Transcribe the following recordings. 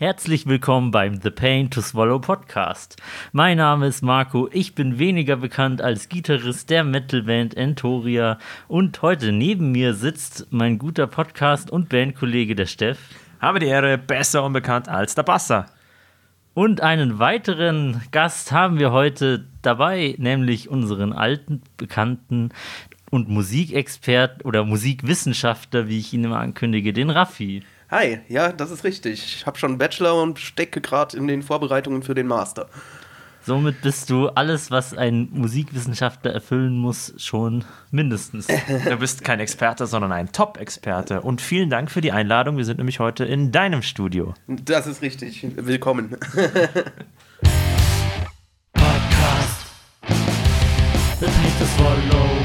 Herzlich willkommen beim The Pain to Swallow Podcast. Mein Name ist Marco, ich bin weniger bekannt als Gitarrist der Metalband Entoria und heute neben mir sitzt mein guter Podcast- und Bandkollege der Steff. Habe die Ehre, besser unbekannt als der Basser. Und einen weiteren Gast haben wir heute dabei, nämlich unseren alten Bekannten und Musikexpert oder Musikwissenschaftler, wie ich ihn immer ankündige, den Raffi. Hi, ja, das ist richtig. Ich habe schon einen Bachelor und stecke gerade in den Vorbereitungen für den Master. Somit bist du alles, was ein Musikwissenschaftler erfüllen muss, schon mindestens. Du bist kein Experte, sondern ein Top-Experte. Und vielen Dank für die Einladung. Wir sind nämlich heute in deinem Studio. Das ist richtig. Willkommen. Podcast. The Pain to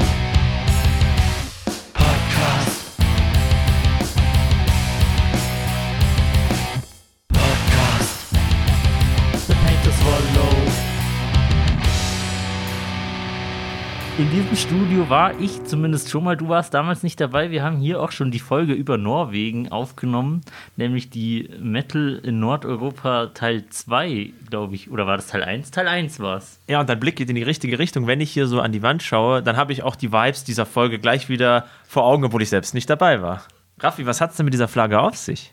In diesem Studio war ich zumindest schon mal, du warst damals nicht dabei. Wir haben hier auch schon die Folge über Norwegen aufgenommen, nämlich die Metal in Nordeuropa Teil 2, glaube ich. Oder war das Teil 1? Teil 1 war es. Ja, und dein Blick geht in die richtige Richtung. Wenn ich hier so an die Wand schaue, dann habe ich auch die Vibes dieser Folge gleich wieder vor Augen, obwohl ich selbst nicht dabei war. Raffi, was hat es denn mit dieser Flagge auf sich?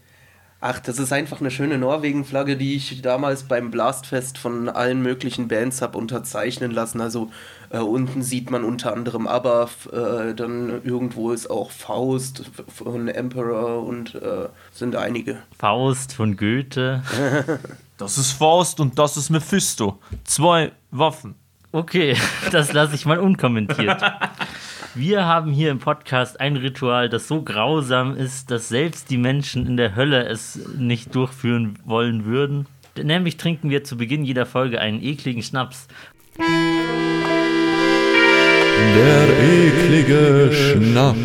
Ach, das ist einfach eine schöne Norwegen-Flagge, die ich damals beim Blastfest von allen möglichen Bands habe unterzeichnen lassen. Also äh, unten sieht man unter anderem aber äh, dann irgendwo ist auch Faust von Emperor und äh, sind einige. Faust von Goethe. Das ist Faust und das ist Mephisto. Zwei Waffen. Okay, das lasse ich mal unkommentiert. Wir haben hier im Podcast ein Ritual, das so grausam ist, dass selbst die Menschen in der Hölle es nicht durchführen wollen würden. Nämlich trinken wir zu Beginn jeder Folge einen ekligen Schnaps. Der eklige Schnaps.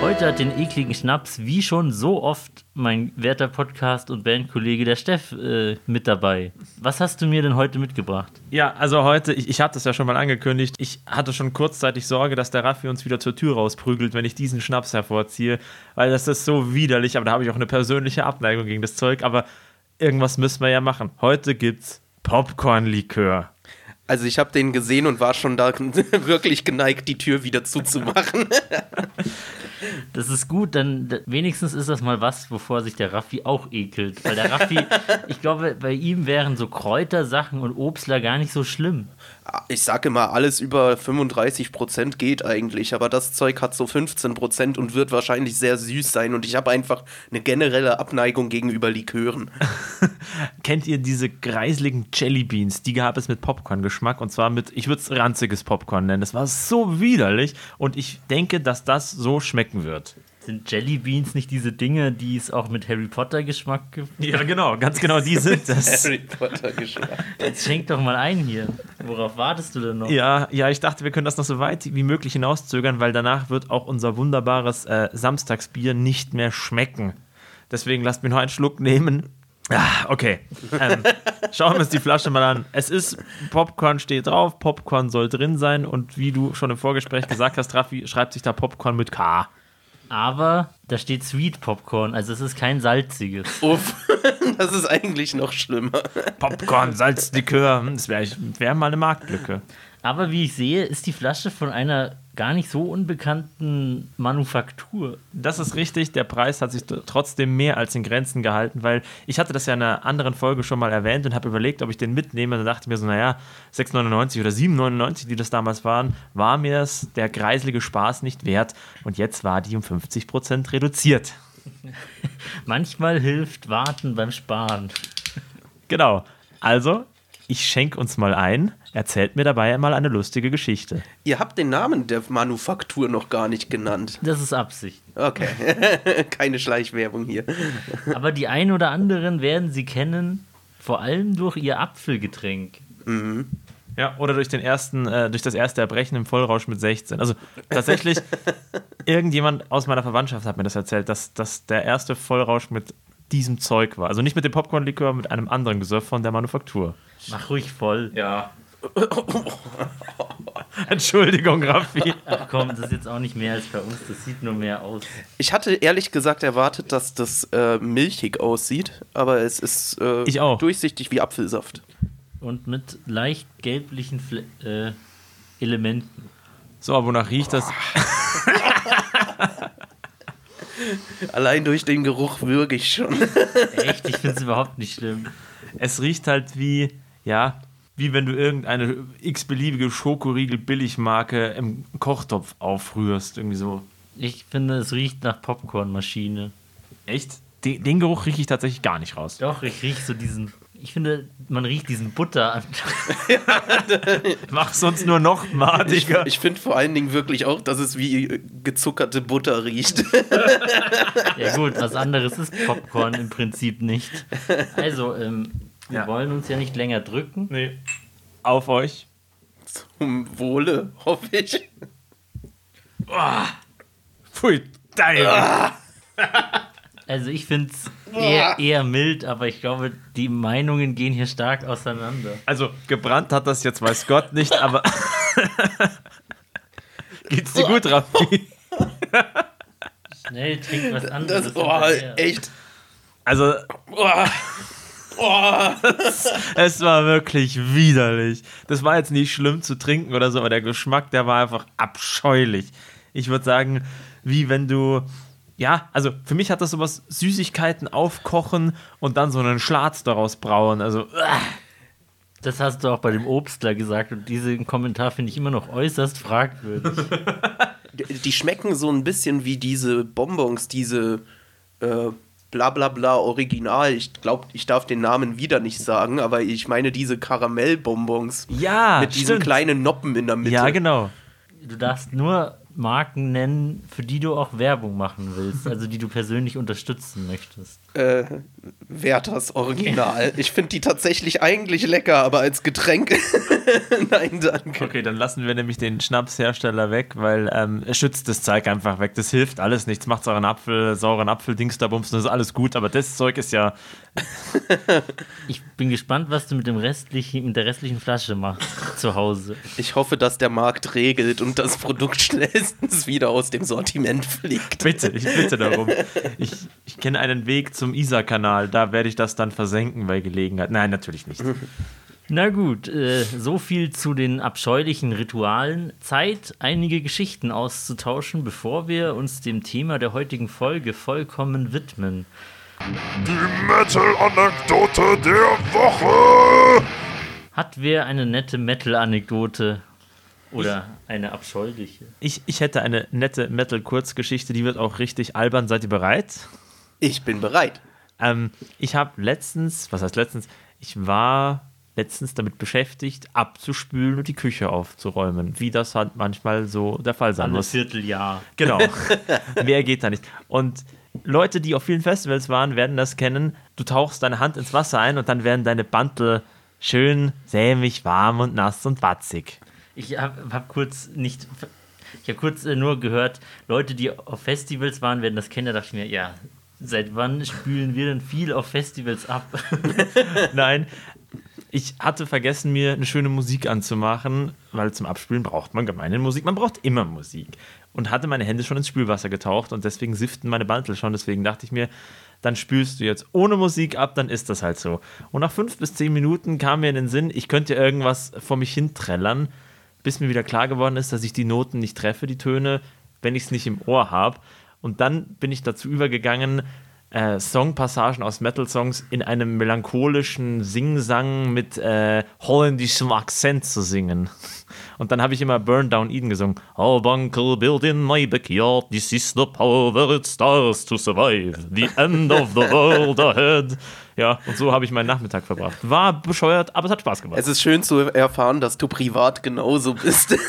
Heute hat den ekligen Schnaps, wie schon so oft, mein werter Podcast- und Bandkollege der Steff äh, mit dabei. Was hast du mir denn heute mitgebracht? Ja, also heute, ich, ich hatte es ja schon mal angekündigt, ich hatte schon kurzzeitig Sorge, dass der Raffi uns wieder zur Tür rausprügelt, wenn ich diesen Schnaps hervorziehe, weil das ist so widerlich, aber da habe ich auch eine persönliche Abneigung gegen das Zeug, aber irgendwas müssen wir ja machen. Heute gibt's Popcorn-Likör. Also ich habe den gesehen und war schon da wirklich geneigt, die Tür wieder zuzumachen. Das ist gut, dann wenigstens ist das mal was, wovor sich der Raffi auch ekelt. Weil der Raffi, ich glaube, bei ihm wären so Kräutersachen und Obstler gar nicht so schlimm. Ich sage immer, alles über 35% geht eigentlich, aber das Zeug hat so 15% und wird wahrscheinlich sehr süß sein und ich habe einfach eine generelle Abneigung gegenüber Likören. Kennt ihr diese greiseligen Jellybeans? Die gab es mit Popcorn-Geschmack und zwar mit, ich würde es ranziges Popcorn nennen. Das war so widerlich und ich denke, dass das so schmecken wird. Sind Jellybeans nicht diese Dinge, die es auch mit Harry Potter Geschmack gibt? Ja, genau, ganz genau, die sind das. Harry Potter Geschmack. Jetzt schenk doch mal ein hier. Worauf wartest du denn noch? Ja, ja, ich dachte, wir können das noch so weit wie möglich hinauszögern, weil danach wird auch unser wunderbares äh, Samstagsbier nicht mehr schmecken. Deswegen lasst mir noch einen Schluck nehmen. Ah, okay. Ähm, schauen wir uns die Flasche mal an. Es ist, Popcorn steht drauf, Popcorn soll drin sein und wie du schon im Vorgespräch gesagt hast, Raffi, schreibt sich da Popcorn mit K. Aber da steht Sweet Popcorn, also es ist kein salziges. Uff, das ist eigentlich noch schlimmer. Popcorn, Salzlikör, hm, das wäre wär mal eine Marktlücke. Aber wie ich sehe, ist die Flasche von einer gar nicht so unbekannten Manufaktur. Das ist richtig. Der Preis hat sich trotzdem mehr als in Grenzen gehalten, weil ich hatte das ja in einer anderen Folge schon mal erwähnt und habe überlegt, ob ich den mitnehme. Da dachte ich mir so, naja, 6,99 oder 7,99, die das damals waren, war mir es der greiselige Spaß nicht wert. Und jetzt war die um 50% reduziert. Manchmal hilft Warten beim Sparen. Genau. Also, ich schenke uns mal ein. Erzählt mir dabei mal eine lustige Geschichte. Ihr habt den Namen der Manufaktur noch gar nicht genannt. Das ist Absicht. Okay, keine Schleichwerbung hier. Aber die ein oder anderen werden sie kennen, vor allem durch ihr Apfelgetränk. Ja, oder durch, den ersten, äh, durch das erste Erbrechen im Vollrausch mit 16. Also tatsächlich, irgendjemand aus meiner Verwandtschaft hat mir das erzählt, dass, dass der erste Vollrausch mit diesem Zeug war. Also nicht mit dem Popcorn-Likör, mit einem anderen Gesöff von der Manufaktur. Mach ruhig voll. Ja. Entschuldigung, Raffi. Ach komm, das ist jetzt auch nicht mehr als bei uns, das sieht nur mehr aus. Ich hatte ehrlich gesagt erwartet, dass das äh, milchig aussieht, aber es ist äh, Ich auch. durchsichtig wie Apfelsaft. Und mit leicht gelblichen Fle äh, Elementen. So, aber wonach riecht das? Allein durch den Geruch würge ich schon. Echt, ich finde es überhaupt nicht schlimm. Es riecht halt wie, ja, wie wenn du irgendeine x-beliebige Schokoriegel-Billigmarke im Kochtopf aufrührst. Irgendwie so. Ich finde, es riecht nach Popcornmaschine. Echt? Den, den Geruch rieche ich tatsächlich gar nicht raus. Doch, ich rieche so diesen. Ich finde, man riecht diesen Butter an. Mach's uns nur noch Ich, madiger. ich finde vor allen Dingen wirklich auch, dass es wie gezuckerte Butter riecht. Ja gut, was anderes ist Popcorn im Prinzip nicht. Also, ähm, wir Ja. wollen uns ja nicht länger drücken. Nee. Auf euch. Zum Wohle, hoffe ich. Pfui, dein. Also ich finde es eher, eher mild, aber ich glaube, die Meinungen gehen hier stark auseinander. Also, gebrannt hat das jetzt, weiß Gott nicht, aber. Geht's dir gut, Raffi? Schnell, trink was anderes. Das, oh, echt. Also, oh. es war wirklich widerlich. Das war jetzt nicht schlimm zu trinken oder so, aber der Geschmack, der war einfach abscheulich. Ich würde sagen, wie wenn du. Ja, also für mich hat das sowas Süßigkeiten aufkochen und dann so einen Schlatz daraus brauen. Also, Das hast du auch bei dem Obstler gesagt und diesen Kommentar finde ich immer noch äußerst fragwürdig. Die schmecken so ein bisschen wie diese Bonbons, diese äh, bla bla bla Original. Ich glaube, ich darf den Namen wieder nicht sagen, aber ich meine diese Karamellbonbons. ja, mit diesen stimmt. kleinen Noppen in der Mitte. Ja, genau. Du darfst nur Marken nennen, für die du auch Werbung machen willst, also die du persönlich unterstützen möchtest. Äh, Werthers Original. Ich finde die tatsächlich eigentlich lecker, aber als Getränk. Nein, danke. Okay, dann lassen wir nämlich den Schnapshersteller weg, weil ähm, es schützt das Zeug einfach weg. Das hilft alles nichts. Macht sauren Apfel, sauren Apfel-Dings da bums, das ist alles gut, aber das Zeug ist ja. Ich bin gespannt, was du mit, dem restlichen, mit der restlichen Flasche machst zu Hause. Ich hoffe, dass der Markt regelt und das Produkt schnellstens wieder aus dem Sortiment fliegt. Bitte, ich bitte darum. Ich, ich kenne einen Weg zum Isar-Kanal, da werde ich das dann versenken bei Gelegenheit. Nein, natürlich nicht. Na gut, äh, so viel zu den abscheulichen Ritualen. Zeit, einige Geschichten auszutauschen, bevor wir uns dem Thema der heutigen Folge vollkommen widmen. Die Metal-Anekdote der Woche. Hat wer eine nette Metal-Anekdote oder eine abscheuliche? Ich, ich hätte eine nette Metal-Kurzgeschichte, die wird auch richtig albern. Seid ihr bereit? Ich bin bereit. Ähm, ich habe letztens, was heißt letztens? Ich war letztens damit beschäftigt, abzuspülen und die Küche aufzuräumen, wie das halt manchmal so der Fall sein Alle muss. Vierteljahr. Genau. Mehr geht da nicht. Und Leute, die auf vielen Festivals waren, werden das kennen. Du tauchst deine Hand ins Wasser ein und dann werden deine Bantel schön sämig, warm und nass und watzig. Ich habe hab kurz nicht. Ich habe kurz äh, nur gehört, Leute, die auf Festivals waren, werden das kennen. Da dachte ich mir, ja, seit wann spülen wir denn viel auf Festivals ab? Nein, ich hatte vergessen, mir eine schöne Musik anzumachen, weil zum Abspülen braucht man gemeine Musik. Man braucht immer Musik. Und hatte meine Hände schon ins Spülwasser getaucht und deswegen siften meine Bantel schon. Deswegen dachte ich mir, dann spülst du jetzt ohne Musik ab, dann ist das halt so. Und nach fünf bis zehn Minuten kam mir in den Sinn, ich könnte irgendwas vor mich hin trällern, bis mir wieder klar geworden ist, dass ich die Noten nicht treffe, die Töne, wenn ich es nicht im Ohr habe. Und dann bin ich dazu übergegangen, äh, Songpassagen aus Metal-Songs in einem melancholischen Singsang mit äh, holländischem Akzent zu singen. Und dann habe ich immer Burn Down Eden gesungen. Oh, bunker built in my backyard, this is the power that it starts to survive. The end of the world ahead. Ja, und so habe ich meinen Nachmittag verbracht. War bescheuert, aber es hat Spaß gemacht. Es ist schön zu erfahren, dass du privat genauso bist.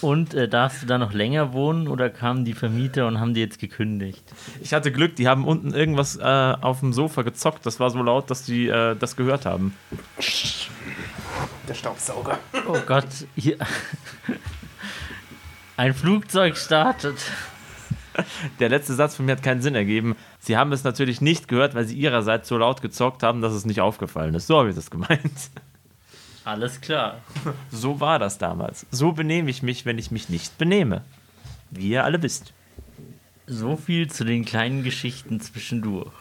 Und äh, darfst du da noch länger wohnen oder kamen die Vermieter und haben die jetzt gekündigt? Ich hatte Glück, die haben unten irgendwas äh, auf dem Sofa gezockt. Das war so laut, dass die äh, das gehört haben. Der Staubsauger. Oh Gott, hier. Ein Flugzeug startet. Der letzte Satz von mir hat keinen Sinn ergeben. Sie haben es natürlich nicht gehört, weil sie ihrerseits so laut gezockt haben, dass es nicht aufgefallen ist. So habe ich das gemeint. Alles klar. So war das damals. So benehme ich mich, wenn ich mich nicht benehme. Wie ihr alle wisst. So viel zu den kleinen Geschichten zwischendurch.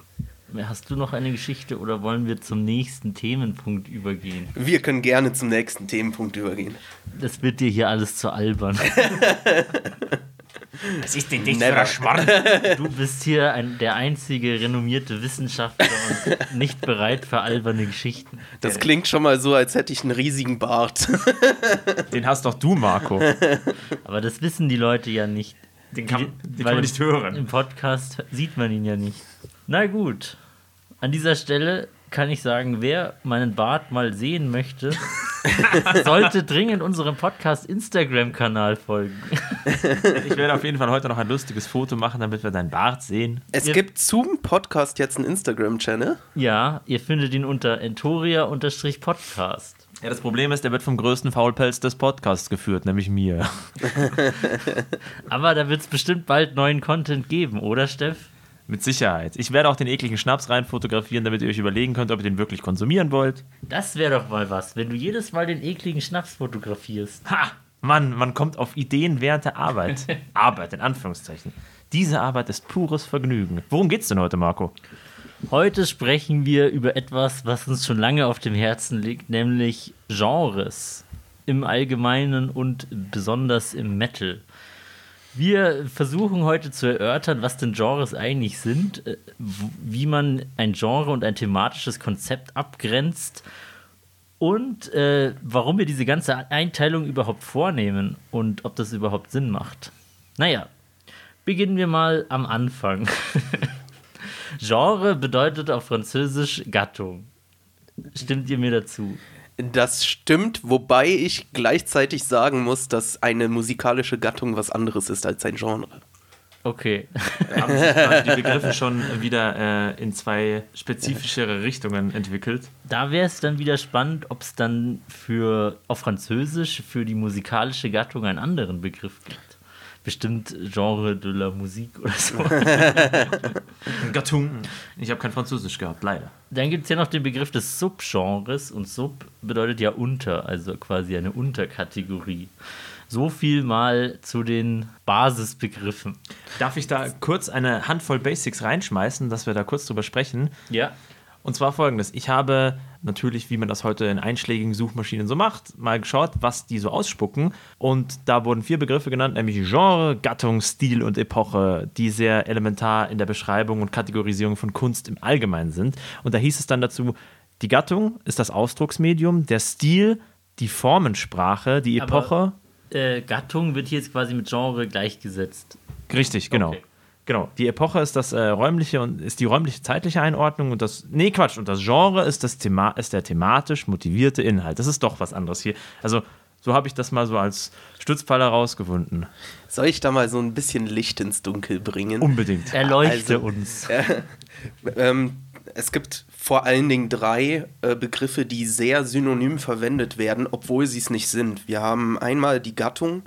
Hast du noch eine Geschichte oder wollen wir zum nächsten Themenpunkt übergehen? Wir können gerne zum nächsten Themenpunkt übergehen. Das wird dir hier alles zu albern. Was ist denn das Never. Schmarrn? Du bist hier ein, der einzige renommierte Wissenschaftler und nicht bereit für alberne Geschichten. Das klingt schon mal so, als hätte ich einen riesigen Bart. Den hast doch du, Marco. Aber das wissen die Leute ja nicht. Den kann, den kann man nicht hören. Im Podcast sieht man ihn ja nicht. Na gut. An dieser Stelle kann ich sagen, wer meinen Bart mal sehen möchte, sollte dringend unserem Podcast Instagram-Kanal folgen. Ich werde auf jeden Fall heute noch ein lustiges Foto machen, damit wir deinen Bart sehen. Es Ihr- gibt zum Podcast jetzt einen Instagram-Channel. Ja, ihr findet ihn unter entoria-podcast. Ja, das Problem ist, der wird vom größten Faulpelz des Podcasts geführt, nämlich mir. Aber da wird es bestimmt bald neuen Content geben, oder Steff? Mit Sicherheit. Ich werde auch den ekligen Schnaps rein fotografieren, damit ihr euch überlegen könnt, ob ihr den wirklich konsumieren wollt. Das wäre doch mal was, wenn du jedes Mal den ekligen Schnaps fotografierst. Ha! Mann, man kommt auf ideenwerte Arbeit. Arbeit, in Anführungszeichen. Diese Arbeit ist pures Vergnügen. Worum geht's denn heute, Marco? Heute sprechen wir über etwas, was uns schon lange auf dem Herzen liegt, nämlich Genres im Allgemeinen und besonders im Metal. Wir versuchen heute zu erörtern, was denn Genres eigentlich sind, äh, wie man ein Genre und ein thematisches Konzept abgrenzt und äh, warum wir diese ganze Einteilung überhaupt vornehmen und ob das überhaupt Sinn macht. Naja, beginnen wir mal am Anfang. Genre bedeutet auf Französisch Gattung. Stimmt ihr mir dazu? Das stimmt, wobei ich gleichzeitig sagen muss, dass eine musikalische Gattung was anderes ist als ein Genre. Okay. haben sich quasi die Begriffe schon wieder äh, in zwei spezifischere Richtungen entwickelt. Da wäre es dann wieder spannend, ob es dann für auf Französisch für die musikalische Gattung einen anderen Begriff gibt. Bestimmt Genre de la Musique oder so. Gattung. Ich habe kein Französisch gehabt, leider. Dann gibt es ja noch den Begriff des Subgenres und Sub bedeutet ja unter, also quasi eine Unterkategorie. So viel mal zu den Basisbegriffen. Darf ich da kurz eine Handvoll Basics reinschmeißen, dass wir da kurz drüber sprechen? Ja. Und zwar folgendes: Ich habe natürlich, wie man das heute in einschlägigen Suchmaschinen so macht, mal geschaut, was die so ausspucken. Und da wurden vier Begriffe genannt, nämlich Genre, Gattung, Stil und Epoche, die sehr elementar in der Beschreibung und Kategorisierung von Kunst im Allgemeinen sind. Und da hieß es dann dazu: Die Gattung ist das Ausdrucksmedium, der Stil, die Formensprache, die Aber- Epoche. Äh, Gattung wird hier jetzt quasi mit Genre gleichgesetzt. Richtig, genau. Okay. Genau. Die Epoche ist das äh, räumliche und ist die räumliche zeitliche Einordnung und das nee Quatsch und das Genre ist das Thema ist der thematisch motivierte Inhalt. Das ist doch was anderes hier. Also so habe ich das mal so als Stützpfeiler rausgefunden. Soll ich da mal so ein bisschen Licht ins Dunkel bringen? Unbedingt. Erleuchte Also- uns. Ähm, es gibt vor allen Dingen drei äh, Begriffe, die sehr synonym verwendet werden, obwohl sie es nicht sind. Wir haben einmal die Gattung,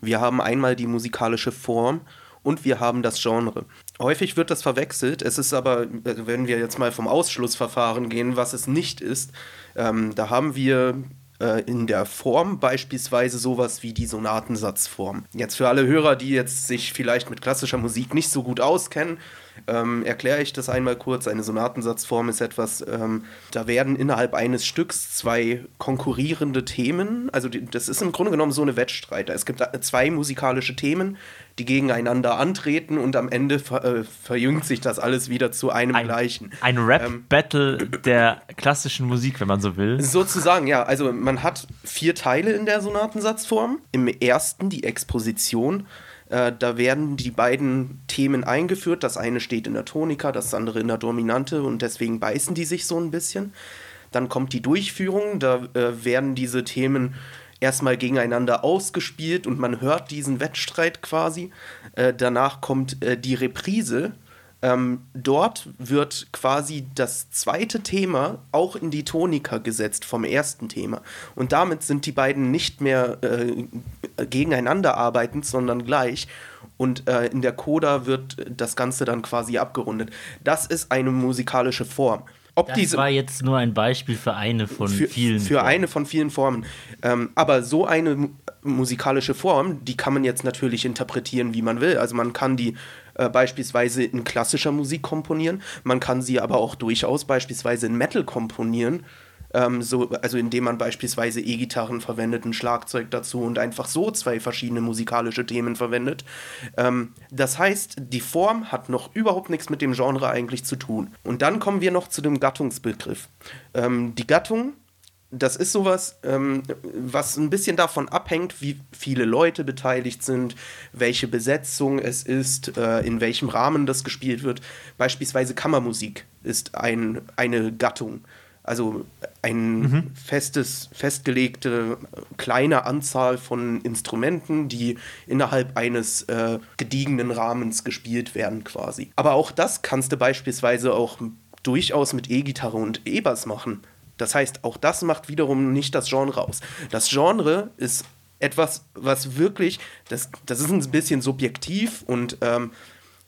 wir haben einmal die musikalische Form und wir haben das Genre. Häufig wird das verwechselt. Es ist aber, also wenn wir jetzt mal vom Ausschlussverfahren gehen, was es nicht ist, ähm, da haben wir äh, in der Form beispielsweise sowas wie die Sonatensatzform. Jetzt für alle Hörer, die jetzt sich vielleicht mit klassischer Musik nicht so gut auskennen, ähm, erkläre ich das einmal kurz. Eine Sonatensatzform ist etwas, ähm, da werden innerhalb eines Stücks zwei konkurrierende Themen, also die, das ist im Grunde genommen so eine Wettstreiter. Es gibt zwei musikalische Themen, die gegeneinander antreten und am Ende ver, äh, verjüngt sich das alles wieder zu einem Ein, gleichen. ein Rap-Battle der klassischen Musik, wenn man so will. Sozusagen, ja. Also man hat vier Teile in der Sonatensatzform. Im ersten die Exposition. Äh, da werden die beiden Themen eingeführt. Das eine steht in der Tonika, das andere in der Dominante und deswegen beißen die sich so ein bisschen. Dann kommt die Durchführung. Da äh, werden diese Themen erstmal gegeneinander ausgespielt und man hört diesen Wettstreit quasi. Äh, danach kommt äh, die Reprise. Ähm, dort wird quasi das zweite Thema auch in die Tonika gesetzt vom ersten Thema. Und damit sind die beiden nicht mehr äh, gegeneinander arbeitend, sondern gleich. Und äh, in der Coda wird das Ganze dann quasi abgerundet. Das ist eine musikalische Form. Ob Das diese, war jetzt nur ein Beispiel für eine von für, vielen. Für eine von vielen Formen. Ähm, aber so eine mu- musikalische Form, die kann man jetzt natürlich interpretieren, wie man will. Also man kann die äh, beispielsweise in klassischer Musik komponieren, man kann sie aber auch durchaus beispielsweise in Metal komponieren. Ähm, so, also indem man beispielsweise E-Gitarren verwendet, ein Schlagzeug dazu und einfach so zwei verschiedene musikalische Themen verwendet. Ähm, das heißt, die Form hat noch überhaupt nichts mit dem Genre eigentlich zu tun. Und dann kommen wir noch zu dem Gattungsbegriff. Ähm, die Gattung das ist sowas, ähm, was ein bisschen davon abhängt, wie viele Leute beteiligt sind, welche Besetzung es ist, äh, in welchem Rahmen das gespielt wird. Beispielsweise Kammermusik ist ein, eine Gattung. Also ein festes, festgelegte kleine Anzahl von Instrumenten, die innerhalb eines äh, gediegenen Rahmens gespielt werden quasi. Aber auch das kannst du beispielsweise auch durchaus mit E-Gitarre und E-Bass machen. Das heißt, auch das macht wiederum nicht das Genre aus. Das Genre ist etwas, was wirklich, das, das ist ein bisschen subjektiv und ähm,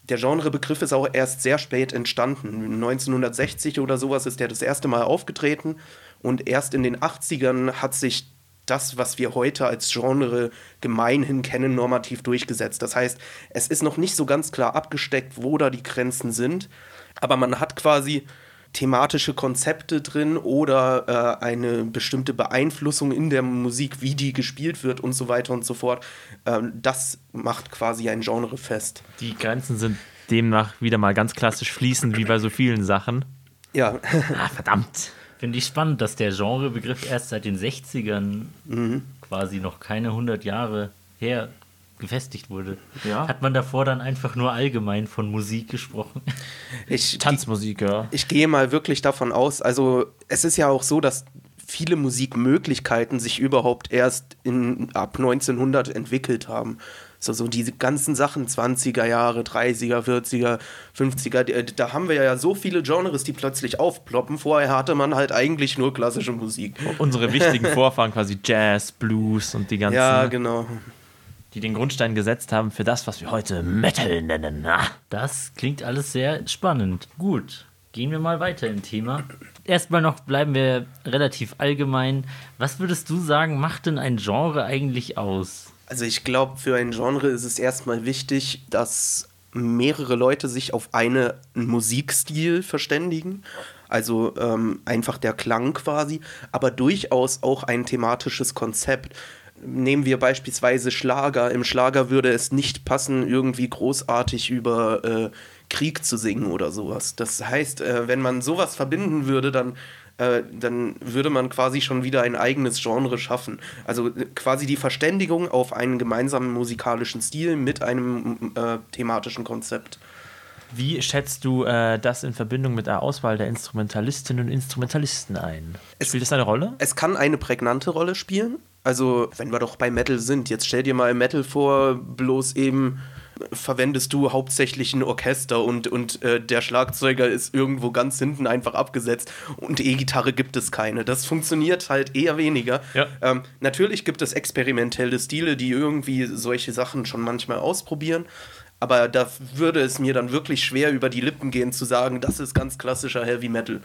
der Genrebegriff ist auch erst sehr spät entstanden. 1960 oder sowas ist der das erste Mal aufgetreten und erst in den 80ern hat sich das, was wir heute als Genre gemeinhin kennen, normativ durchgesetzt. Das heißt, es ist noch nicht so ganz klar abgesteckt, wo da die Grenzen sind, aber man hat quasi thematische Konzepte drin oder äh, eine bestimmte Beeinflussung in der Musik, wie die gespielt wird und so weiter und so fort. Ähm, das macht quasi ein Genre fest. Die Grenzen sind demnach wieder mal ganz klassisch fließend, wie bei so vielen Sachen. Ja, Ah, verdammt. Finde ich spannend, dass der Genrebegriff erst seit den 60ern Mhm. quasi noch keine 100 Jahre her gefestigt wurde. Ja. Hat man davor dann einfach nur allgemein von Musik gesprochen? ich, Tanzmusik, ja. ich gehe mal wirklich davon aus, also es ist ja auch so, dass viele Musikmöglichkeiten sich überhaupt erst in, ab 1900 entwickelt haben. So, so diese ganzen Sachen, 20er Jahre, 30er, 40er, 50er, die- da haben wir ja so viele Genres, die plötzlich aufploppen. Vorher hatte man halt eigentlich nur klassische Musik. Unsere wichtigen Vorfahren quasi Jazz, Blues und die ganzen, Ja, genau. Die den Grundstein gesetzt haben für das, was wir heute Metal nennen. Ah. Das klingt alles sehr spannend. Gut, gehen wir mal weiter im Thema. Erstmal noch bleiben wir relativ allgemein. Was würdest du sagen, macht denn ein Genre eigentlich aus? Also ich glaube, für ein Genre ist es erstmal wichtig, dass mehrere Leute sich auf eine, einen Musikstil verständigen. Also ähm, einfach der Klang quasi, aber durchaus auch ein thematisches Konzept. Nehmen wir beispielsweise Schlager. Im Schlager würde es nicht passen, irgendwie großartig über äh, Krieg zu singen oder sowas. Das heißt, äh, wenn man sowas verbinden würde, dann äh, dann würde man quasi schon wieder ein eigenes Genre schaffen. Also äh, quasi die Verständigung auf einen gemeinsamen musikalischen Stil mit einem äh, thematischen Konzept. Wie schätzt du äh, das in Verbindung mit der Auswahl der Instrumentalistinnen und Instrumentalisten ein? Es- Spielt das eine Rolle? Es kann eine prägnante Rolle spielen. Also, wenn wir doch bei Metal sind, jetzt stell dir mal Metal vor, bloß eben verwendest du hauptsächlich ein Orchester und, und äh, der Schlagzeuger ist irgendwo ganz hinten einfach abgesetzt und E-Gitarre gibt es keine. Das funktioniert halt eher weniger. Ja. Ähm, natürlich gibt es experimentelle Stile, die irgendwie solche Sachen schon manchmal ausprobieren. Aber da würde es mir dann wirklich schwer über die Lippen gehen zu sagen, das ist ganz klassischer Heavy Metal.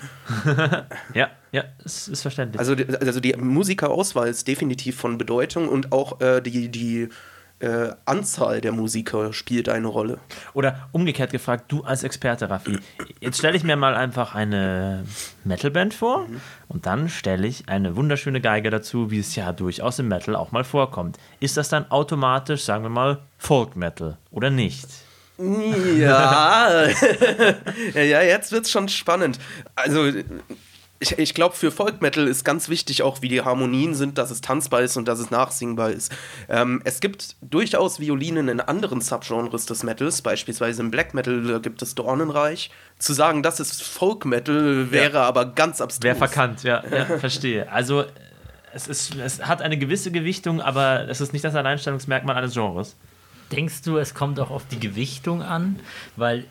Ja, ja, es ist verständlich. Also, die- also die Musikerauswahl ist definitiv von Bedeutung und auch äh, die, die äh, Anzahl der Musiker spielt eine Rolle. Oder umgekehrt gefragt, du als Experte, Raffi, jetzt stelle ich mir mal einfach eine Metalband vor und dann stelle ich eine wunderschöne Geige dazu, wie es ja durchaus im Metal auch mal vorkommt. Ist das dann automatisch, sagen wir mal, Folk Metal oder nicht? Ja, ja, jetzt wird's schon spannend. Also, ich, ich glaube, für Folk Metal ist ganz wichtig auch, wie die Harmonien sind, dass es tanzbar ist und dass es nachsingbar ist. Ähm, es gibt durchaus Violinen in anderen Subgenres des Metals, beispielsweise im Black Metal da gibt es Dornenreich. Zu sagen, das ist Folk Metal, wäre aber ganz abstrus. Wer verkannt, ja, ja verstehe. Also es, ist, es hat eine gewisse Gewichtung, aber es ist nicht das Alleinstellungsmerkmal eines Genres. Denkst du, es kommt auch auf die Gewichtung an? Weil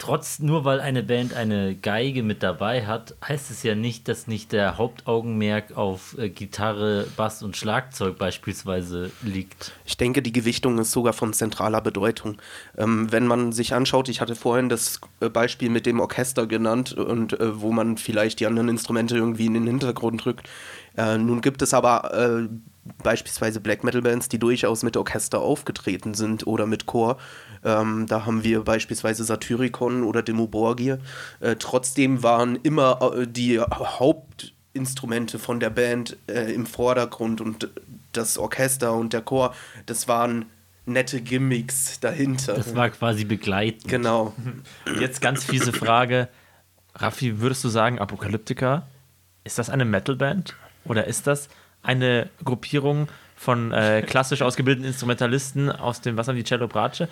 trotz, nur weil eine Band eine Geige mit dabei hat, heißt es ja nicht, dass nicht der Hauptaugenmerk auf äh, Gitarre, Bass und Schlagzeug beispielsweise liegt. Ich denke, die Gewichtung ist sogar von zentraler Bedeutung. Ähm, wenn man sich anschaut, ich hatte vorhin das äh, Beispiel mit dem Orchester genannt und äh, wo man vielleicht die anderen Instrumente irgendwie in den Hintergrund rückt. Äh, nun gibt es aber äh, beispielsweise Black Metal Bands, die durchaus mit Orchester aufgetreten sind oder mit Chor. Ähm, da haben wir beispielsweise Satyricon oder Demo Borgir. Äh, trotzdem waren immer äh, die Hauptinstrumente von der Band äh, im Vordergrund und das Orchester und der Chor, das waren nette Gimmicks dahinter. Das war quasi begleitend. genau. Jetzt ganz fiese Frage. Raffi, würdest du sagen, Apokalyptika, ist das eine Metalband? Oder ist das eine Gruppierung von äh, klassisch ausgebildeten Instrumentalisten aus dem, was haben die, Cello Brace?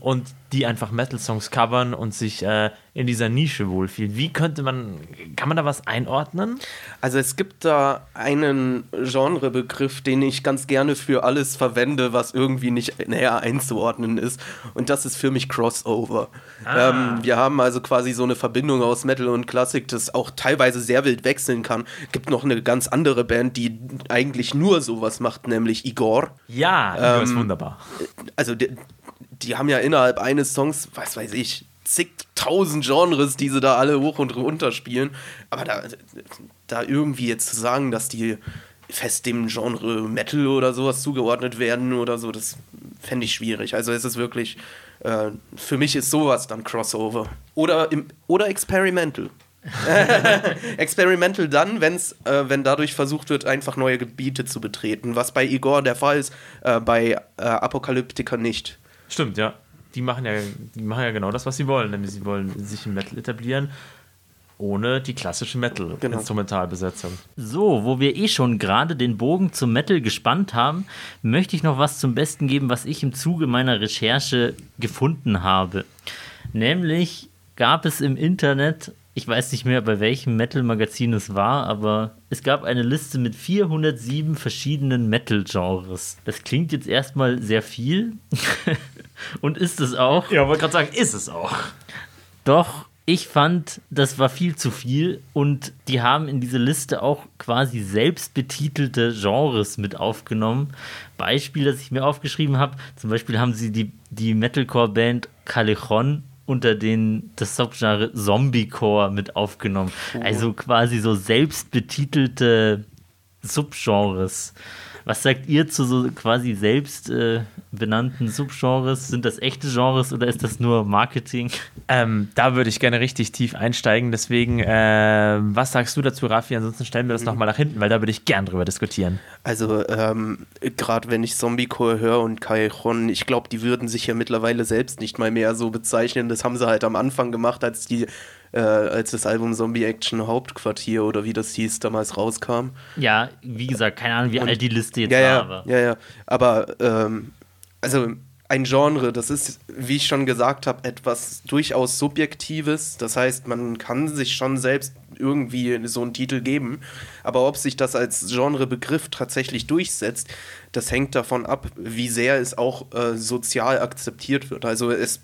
Und die einfach Metal-Songs covern und sich äh, in dieser Nische wohlfühlen. Wie könnte man, kann man da was einordnen? Also es gibt da einen Genrebegriff, den ich ganz gerne für alles verwende, was irgendwie nicht näher einzuordnen ist. Und das ist für mich Crossover. Ähm, wir haben also quasi so eine Verbindung aus Metal und Klassik, das auch teilweise sehr wild wechseln kann. Gibt noch eine ganz andere Band, die eigentlich nur sowas macht, nämlich Igor. Ja, Igor ist Ähm, wunderbar. Also die, die haben ja innerhalb eines Songs, was weiß ich, zigtausend Genres, die sie da alle hoch und runter spielen. Aber da, da irgendwie jetzt zu sagen, dass die fest dem Genre Metal oder sowas zugeordnet werden oder so, das fände ich schwierig. Also es ist wirklich, äh, für mich ist sowas dann Crossover. Oder, im, oder Experimental. Experimental dann, wenn's, äh, wenn dadurch versucht wird, einfach neue Gebiete zu betreten, was bei Igor der Fall ist, äh, bei äh, Apokalyptika nicht. Stimmt, ja. Die machen ja, die machen ja genau das, was sie wollen. Nämlich sie wollen sich im Metal etablieren, ohne die klassische Metal-Instrumentalbesetzung. So, wo wir eh schon gerade den Bogen zum Metal gespannt haben, möchte ich noch was zum Besten geben, was ich im Zuge meiner Recherche gefunden habe. Nämlich gab es im Internet, ich weiß nicht mehr, bei welchem Metal-Magazin es war, aber es gab eine Liste mit 407 verschiedenen Metal-Genres. Das klingt jetzt erstmal sehr viel und ist es auch. Ja, wollte gerade sagen, ist es auch. Doch, ich fand, das war viel zu viel und die haben in diese Liste auch quasi selbstbetitelte Genres mit aufgenommen. Beispiel, das ich mir aufgeschrieben habe, zum Beispiel haben sie die, die Metalcore-Band Callejon unter den das Subgenre Zombiecore mit aufgenommen. Also quasi so selbstbetitelte Subgenres. Was sagt ihr zu so quasi selbst äh, benannten Subgenres? Sind das echte Genres oder ist das nur Marketing? Ähm, da würde ich gerne richtig tief einsteigen. Deswegen, äh, was sagst du dazu, Raffi? Ansonsten stellen wir das nochmal nach hinten, weil da würde ich gern drüber diskutieren. Also, ähm, gerade wenn ich Zombiecore höre und Callejon, ich glaube, die würden sich ja mittlerweile selbst nicht mal mehr so bezeichnen. Das haben sie halt am Anfang gemacht, als die, äh, als das Album Zombie Action Hauptquartier oder wie das hieß, damals rauskam. Ja, wie gesagt, keine Ahnung, wie alt die Liste jetzt Ja, war, ja, aber. ja, ja. Aber, ähm, also ein Genre, das ist, wie ich schon gesagt habe, etwas durchaus Subjektives. Das heißt, man kann sich schon selbst irgendwie so einen Titel geben. Aber ob sich das als Genrebegriff tatsächlich durchsetzt, das hängt davon ab, wie sehr es auch äh, sozial akzeptiert wird. Also es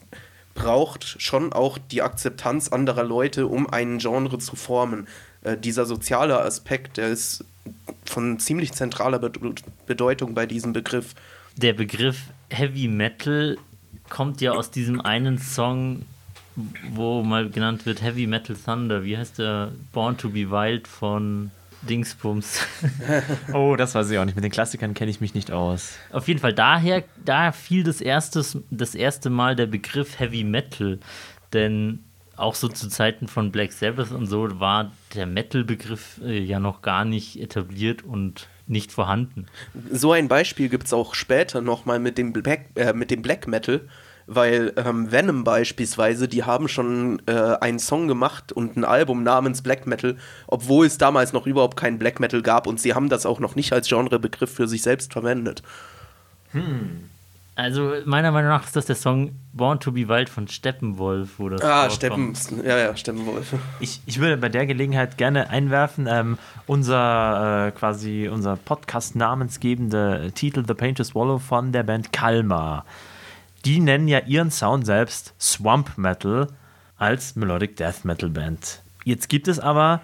braucht schon auch die Akzeptanz anderer Leute, um einen Genre zu formen. Äh, dieser soziale Aspekt, der ist von ziemlich zentraler Bede- Bedeutung bei diesem Begriff. Der Begriff Heavy Metal kommt ja aus diesem einen Song, wo mal genannt wird Heavy Metal Thunder. Wie heißt der? Born to be Wild von Dingsbums. Oh, das weiß ich auch nicht. Mit den Klassikern kenne ich mich nicht aus. Auf jeden Fall daher, da fiel das, erstes, das erste Mal der Begriff Heavy Metal. Denn auch so zu Zeiten von Black Sabbath und so war der Metal-Begriff äh, ja noch gar nicht etabliert und nicht vorhanden. So ein Beispiel gibt es auch später nochmal mit, dem Black- äh, mit dem Black Metal, weil ähm, Venom beispielsweise, die haben schon äh, einen Song gemacht und ein Album namens Black Metal, obwohl es damals noch überhaupt keinen Black Metal gab und sie haben das auch noch nicht als Genrebegriff für sich selbst verwendet. Also meiner Meinung nach ist das der Song Born to be Wild von Steppenwolf, wo das Ah. Steppen, ja, ja, Steppenwolf. Ich, ich würde bei der Gelegenheit gerne einwerfen, ähm, unser äh, quasi unser Podcast namensgebende Titel The Pain to Swallow von der Band Kalmar. Die nennen ja ihren Sound selbst Swamp Metal als Melodic Death Metal Band. Jetzt gibt es aber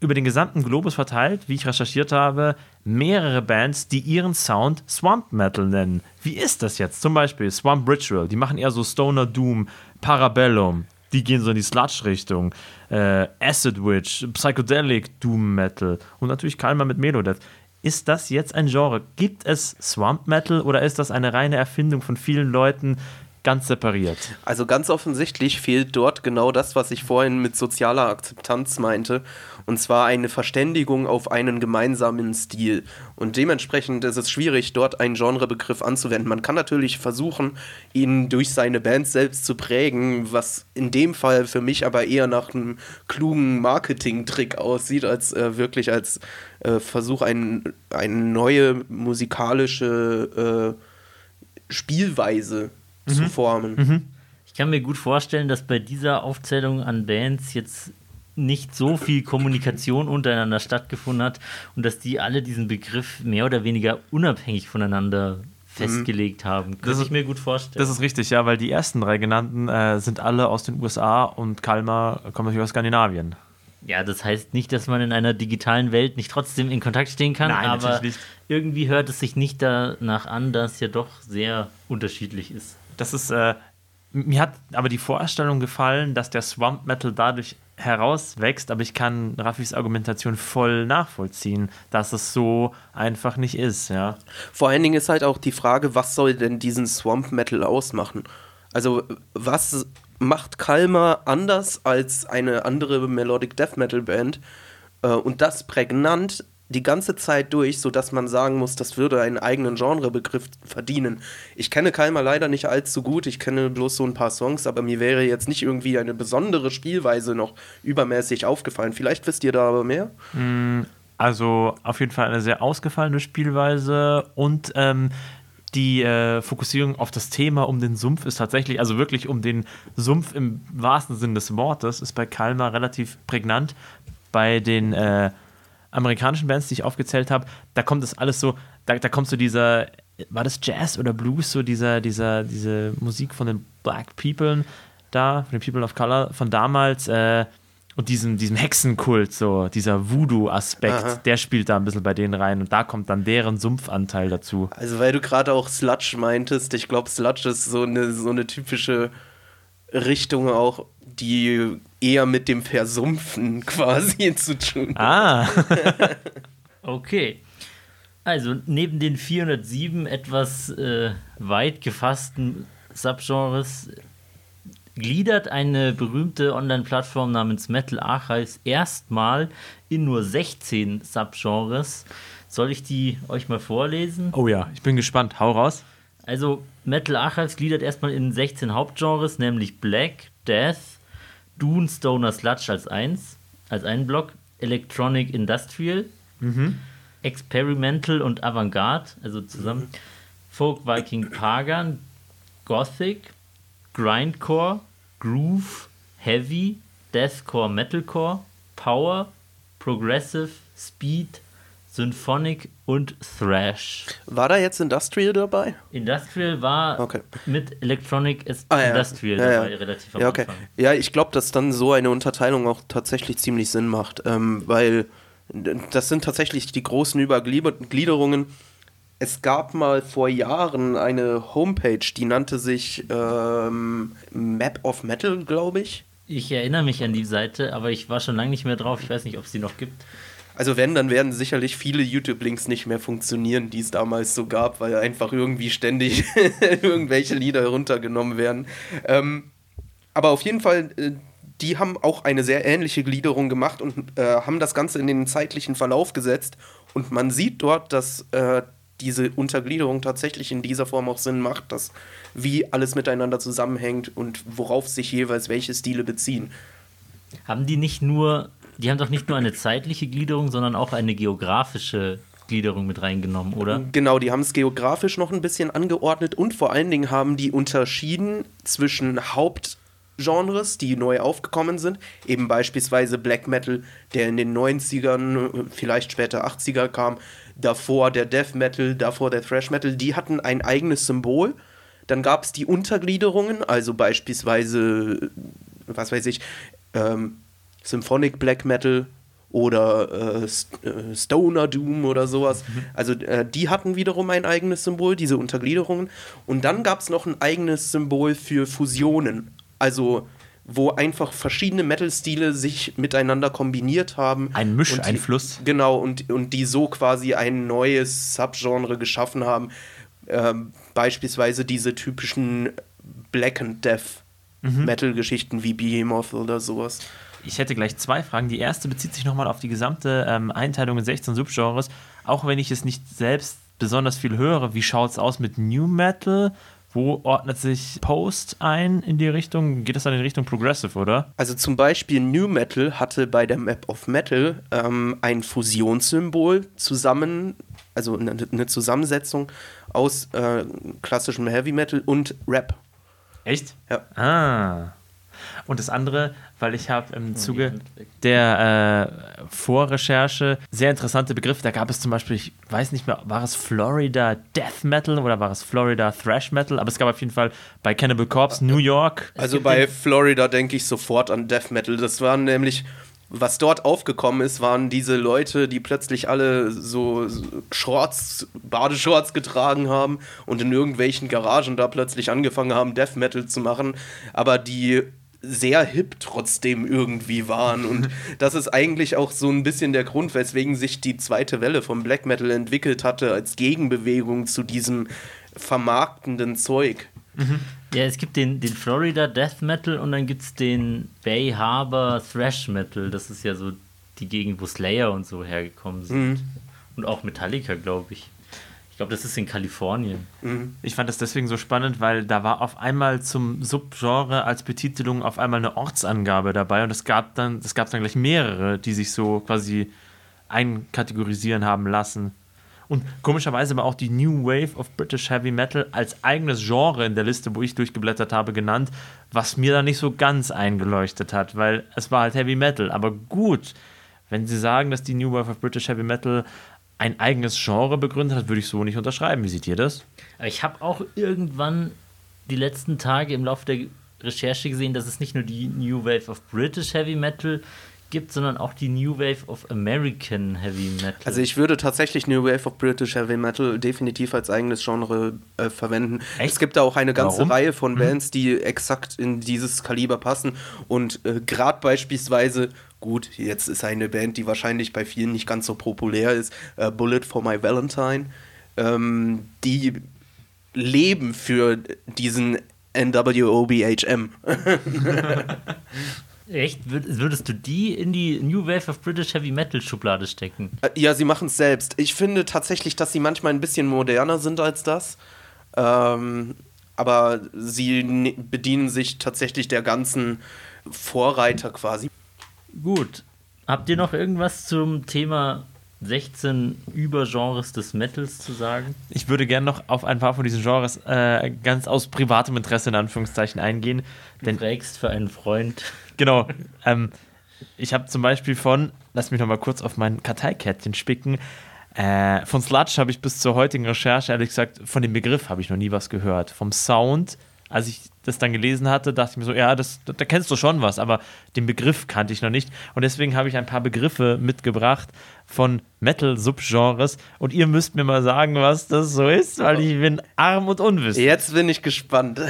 über den gesamten Globus verteilt, wie ich recherchiert habe, mehrere Bands, die ihren Sound Swamp Metal nennen. Wie ist das jetzt? Zum Beispiel Swamp Ritual, die machen eher so Stoner Doom, Parabellum, die gehen so in die Sludge-Richtung, äh, Acid Witch, Psychedelic Doom Metal und natürlich Kalmer mit Melodeath. Ist das jetzt ein Genre? Gibt es Swamp Metal oder ist das eine reine Erfindung von vielen Leuten, ganz separiert? Also ganz offensichtlich fehlt dort genau das, was ich vorhin mit sozialer Akzeptanz meinte. Und zwar eine Verständigung auf einen gemeinsamen Stil. Und dementsprechend ist es schwierig, dort einen Genrebegriff anzuwenden. Man kann natürlich versuchen, ihn durch seine Band selbst zu prägen, was in dem Fall für mich aber eher nach einem klugen Marketing-Trick aussieht, als äh, wirklich als äh, Versuch, ein, eine neue musikalische äh, Spielweise zu formen. Ich kann mir gut vorstellen, dass bei dieser Aufzählung an Bands jetzt nicht so viel Kommunikation untereinander stattgefunden hat und dass die alle diesen Begriff mehr oder weniger unabhängig voneinander festgelegt haben. Könnte Das ist- ich mir gut vorstellen. Das ist richtig, ja, weil die ersten drei genannten äh, sind alle aus den USA und Kalmar kommt natürlich aus Skandinavien. ja, das heißt nicht, dass man in einer digitalen Welt nicht trotzdem in Kontakt stehen kann, Nein, aber irgendwie hört es sich nicht danach an, dass es ja doch sehr unterschiedlich ist. Das ist, äh, mir hat aber die Vorstellung gefallen, dass der Swamp Metal dadurch herauswächst, aber ich kann Raffis Argumentation voll nachvollziehen, dass es so einfach nicht ist, ja. Vor allen Dingen ist halt auch die Frage, was soll denn diesen Swamp Metal ausmachen? Also, was macht Kalmar anders als eine andere Melodic Death Metal Band? Äh, und das prägnant die ganze Zeit durch, sodass man sagen muss, das würde einen eigenen Genrebegriff verdienen. Ich kenne Kalmar leider nicht allzu gut, ich kenne bloß so ein paar Songs, aber mir wäre jetzt nicht irgendwie eine besondere Spielweise noch übermäßig aufgefallen. Vielleicht wisst ihr da aber mehr? Also auf jeden Fall eine sehr ausgefallene Spielweise und ähm, die äh, Fokussierung auf das Thema um den Sumpf ist tatsächlich, also wirklich um den Sumpf im wahrsten Sinn des Wortes, ist bei Kalmar relativ prägnant. Bei den äh, amerikanischen Bands, die ich aufgezählt habe, da kommt es alles so, da, da kommt so dieser, war das Jazz oder Blues, so dieser, dieser, diese Musik von den Black People da, von den People of Color von damals, äh, und diesem, diesem Hexenkult, so dieser Voodoo-Aspekt, der spielt da ein bisschen bei denen rein und da kommt dann deren Sumpfanteil dazu. Also, weil du gerade auch Sludge meintest, ich glaube, Sludge ist so eine, so eine typische Richtung auch, die eher mit dem Versumpfen quasi zu tun. Ah, Okay. Also neben den 407 etwas äh, weit gefassten Subgenres gliedert eine berühmte Online-Plattform namens Metal Archives erstmal in nur 16 Subgenres. Soll ich die euch mal vorlesen? oh ja, ich bin gespannt. Hau raus. Also Metal Archives gliedert erstmal in 16 Hauptgenres, nämlich Black, Death, Dune, Stoner, Sludge als eins, als einen Block, Electronic Industrial, Experimental und Avantgarde, also zusammen, Folk, Viking, Pagan, Gothic, Grindcore, Groove, Heavy, Deathcore, Metalcore, Power, Progressive, Speed, Symphonic und Thrash. War da jetzt Industrial dabei? Industrial war Okay. mit Electronic ist Ah, ja. Industrial Ja, ja. dabei, relativ am Ja, okay. Anfang. Ja, ich glaube, dass dann so eine Unterteilung auch tatsächlich ziemlich Sinn macht, ähm, weil das sind tatsächlich die großen Übergliederungen. Es gab mal vor Jahren eine Homepage, die nannte sich ähm, Map of Metal, glaube ich. Ich erinnere mich an die Seite, aber ich war schon lange nicht mehr drauf. Ich weiß nicht, ob es die noch gibt. Also wenn, dann werden sicherlich viele YouTube-Links nicht mehr funktionieren, die es damals so gab, weil einfach irgendwie ständig irgendwelche Lieder heruntergenommen werden. Ähm, aber auf jeden Fall, äh, die haben auch eine sehr ähnliche Gliederung gemacht und äh, haben das Ganze in den zeitlichen Verlauf gesetzt. Und man sieht dort, dass äh, diese Untergliederung tatsächlich in dieser Form auch Sinn macht, dass wie alles miteinander zusammenhängt und worauf sich jeweils welche Stile beziehen. Haben die nicht nur, die haben doch nicht nur eine zeitliche Gliederung, sondern auch eine geografische Gliederung mit reingenommen, oder? Genau, die haben es geografisch noch ein bisschen angeordnet und vor allen Dingen haben die unterschieden zwischen Hauptgenres, die neu aufgekommen sind, eben beispielsweise Black Metal, der in den 90ern, vielleicht später 80er kam, davor der Death Metal, davor der Thrash Metal, die hatten ein eigenes Symbol. Dann gab es die Untergliederungen, also beispielsweise, was weiß ich, ähm, Symphonic Black Metal oder äh, St äh, Stoner Doom oder sowas. Also äh, die hatten wiederum ein eigenes Symbol, diese Untergliederungen. Und dann gab es noch ein eigenes Symbol für Fusionen. Also wo einfach verschiedene Metal-Stile sich miteinander kombiniert haben. Ein Mischeinfluss. Genau, und, und die so quasi ein neues Subgenre geschaffen haben. Ähm, beispielsweise diese typischen Black and Death Metal-Geschichten wie Behemoth oder sowas. Ich hätte gleich zwei Fragen. Die erste bezieht sich nochmal auf die gesamte ähm, Einteilung in 16 Subgenres. Auch wenn ich es nicht selbst besonders viel höre, wie schaut es aus mit New Metal? Wo ordnet sich Post ein in die Richtung? Geht das dann in Richtung Progressive, oder? Also zum Beispiel New Metal hatte bei der Map of Metal ähm, ein Fusionssymbol zusammen, also eine, eine Zusammensetzung aus äh, klassischem Heavy Metal und Rap. Echt? Ja. Ah. Und das andere, weil ich habe im Zuge der äh, Vorrecherche sehr interessante Begriffe. Da gab es zum Beispiel, ich weiß nicht mehr, war es Florida Death Metal oder war es Florida Thrash Metal? Aber es gab auf jeden Fall bei Cannibal Corpse New York. Also bei Florida denke ich sofort an Death Metal. Das waren nämlich, was dort aufgekommen ist, waren diese Leute, die plötzlich alle so so Shorts, Badeshorts getragen haben und in irgendwelchen Garagen da plötzlich angefangen haben, Death Metal zu machen, aber die sehr hip trotzdem irgendwie waren. Und das ist eigentlich auch so ein bisschen der Grund, weswegen sich die zweite Welle vom Black Metal entwickelt hatte, als Gegenbewegung zu diesem vermarktenden Zeug. Ja, es gibt den, den Florida Death Metal und dann gibt es den Bay Harbor Thrash Metal. Das ist ja so die Gegend, wo Slayer und so hergekommen sind. Und auch Metallica, glaube ich. Ich glaube, das ist in Kalifornien. Ich fand das deswegen so spannend, weil da war auf einmal zum Subgenre als Betitelung auf einmal eine Ortsangabe dabei und es gab dann, es gab dann gleich mehrere, die sich so quasi einkategorisieren haben lassen. Und komischerweise war auch die New Wave of British Heavy Metal als eigenes Genre in der Liste, wo ich durchgeblättert habe, genannt, was mir da nicht so ganz eingeleuchtet hat, weil es war halt Heavy Metal. Aber gut, wenn Sie sagen, dass die New Wave of British Heavy Metal ein eigenes Genre begründet hat, würde ich so nicht unterschreiben. Wie seht ihr das? Ich habe auch irgendwann die letzten Tage im Laufe der Recherche gesehen, dass es nicht nur die New Wave of British Heavy Metal gibt, sondern auch die New Wave of American Heavy Metal. Also ich würde tatsächlich New Wave of British Heavy Metal definitiv als eigenes Genre äh, verwenden. Echt? Es gibt da auch eine ganze Warum? Reihe von Bands, die exakt in dieses Kaliber passen. Und äh, gerade beispielsweise, gut, jetzt ist eine Band, die wahrscheinlich bei vielen nicht ganz so populär ist, äh, Bullet for My Valentine. Ähm, die leben für diesen NWOBHM. Echt? Wür- Würdest du die in die New Wave of British Heavy Metal Schublade stecken? Äh, Ja, sie machen es selbst. Ich finde tatsächlich, dass sie manchmal ein bisschen moderner sind als das. Ähm, aber sie ne- bedienen sich tatsächlich der ganzen Vorreiter quasi. Gut. Habt ihr noch irgendwas zum Thema 16 Übergenres des Metals zu sagen? Ich würde gerne noch auf ein paar von diesen Genres äh, ganz aus privatem Interesse in Anführungszeichen eingehen. Du Denn fragst für einen Freund. genau, ähm, ich habe zum Beispiel von, lass mich noch mal kurz auf mein Karteikärtchen spicken, äh, von Sludge habe ich bis zur heutigen Recherche, ehrlich gesagt, von dem Begriff habe ich noch nie was gehört. Vom Sound, als ich das dann gelesen hatte, dachte ich mir so, ja, das, da, kennst du schon was, aber den Begriff kannte ich noch nicht. Und deswegen habe ich ein paar Begriffe mitgebracht von Metal-Subgenres. Und ihr müsst mir mal sagen, was das so ist, weil ich bin arm und unwissend. Jetzt bin ich gespannt.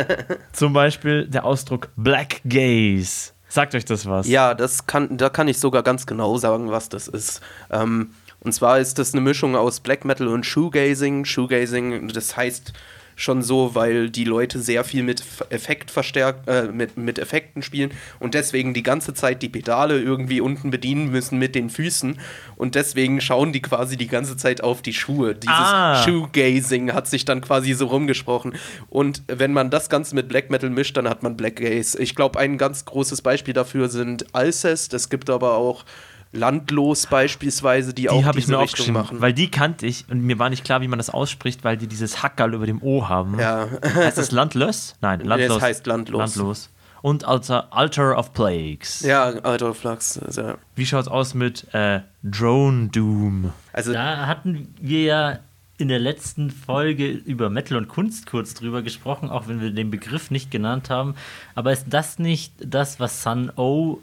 Zum Beispiel der Ausdruck Black Gaze. Sagt euch das was? ja, das kann, da kann ich sogar ganz genau sagen, was das ist. Ähm, und zwar ist das eine Mischung aus Black Metal und Shoegazing. Shoegazing, das heißt schon so, weil die Leute sehr viel mit Effekt verstärkt, äh, mit, mit Effekten spielen und deswegen die ganze Zeit die Pedale irgendwie unten bedienen müssen mit den Füßen und deswegen schauen die quasi die ganze Zeit auf die Schuhe. Dieses Ah. Shoegazing hat sich dann quasi so rumgesprochen und wenn man das Ganze mit Black Metal mischt, dann hat man Black Gaze. Ich glaube, ein ganz großes Beispiel dafür sind Alcest, es gibt aber auch Landlos beispielsweise, die, auch Die habe ich diese mir Richtung aufgeschrieben, machen. weil die kannte ich und mir war nicht klar, wie man das ausspricht, weil die dieses Hackerl über dem O haben. ja. Heißt das Landlös? Nein, Landlos. es heißt Landlos. Landlos. Und Alter, Altar of Plagues. Ja, Alter Flux. Also, Wie schaut's aus mit äh, Drone Doom? also Da hatten wir ja in der letzten Folge über Metal und Kunst kurz drüber gesprochen, auch wenn wir den Begriff nicht genannt haben. Aber ist das nicht das, was Sun O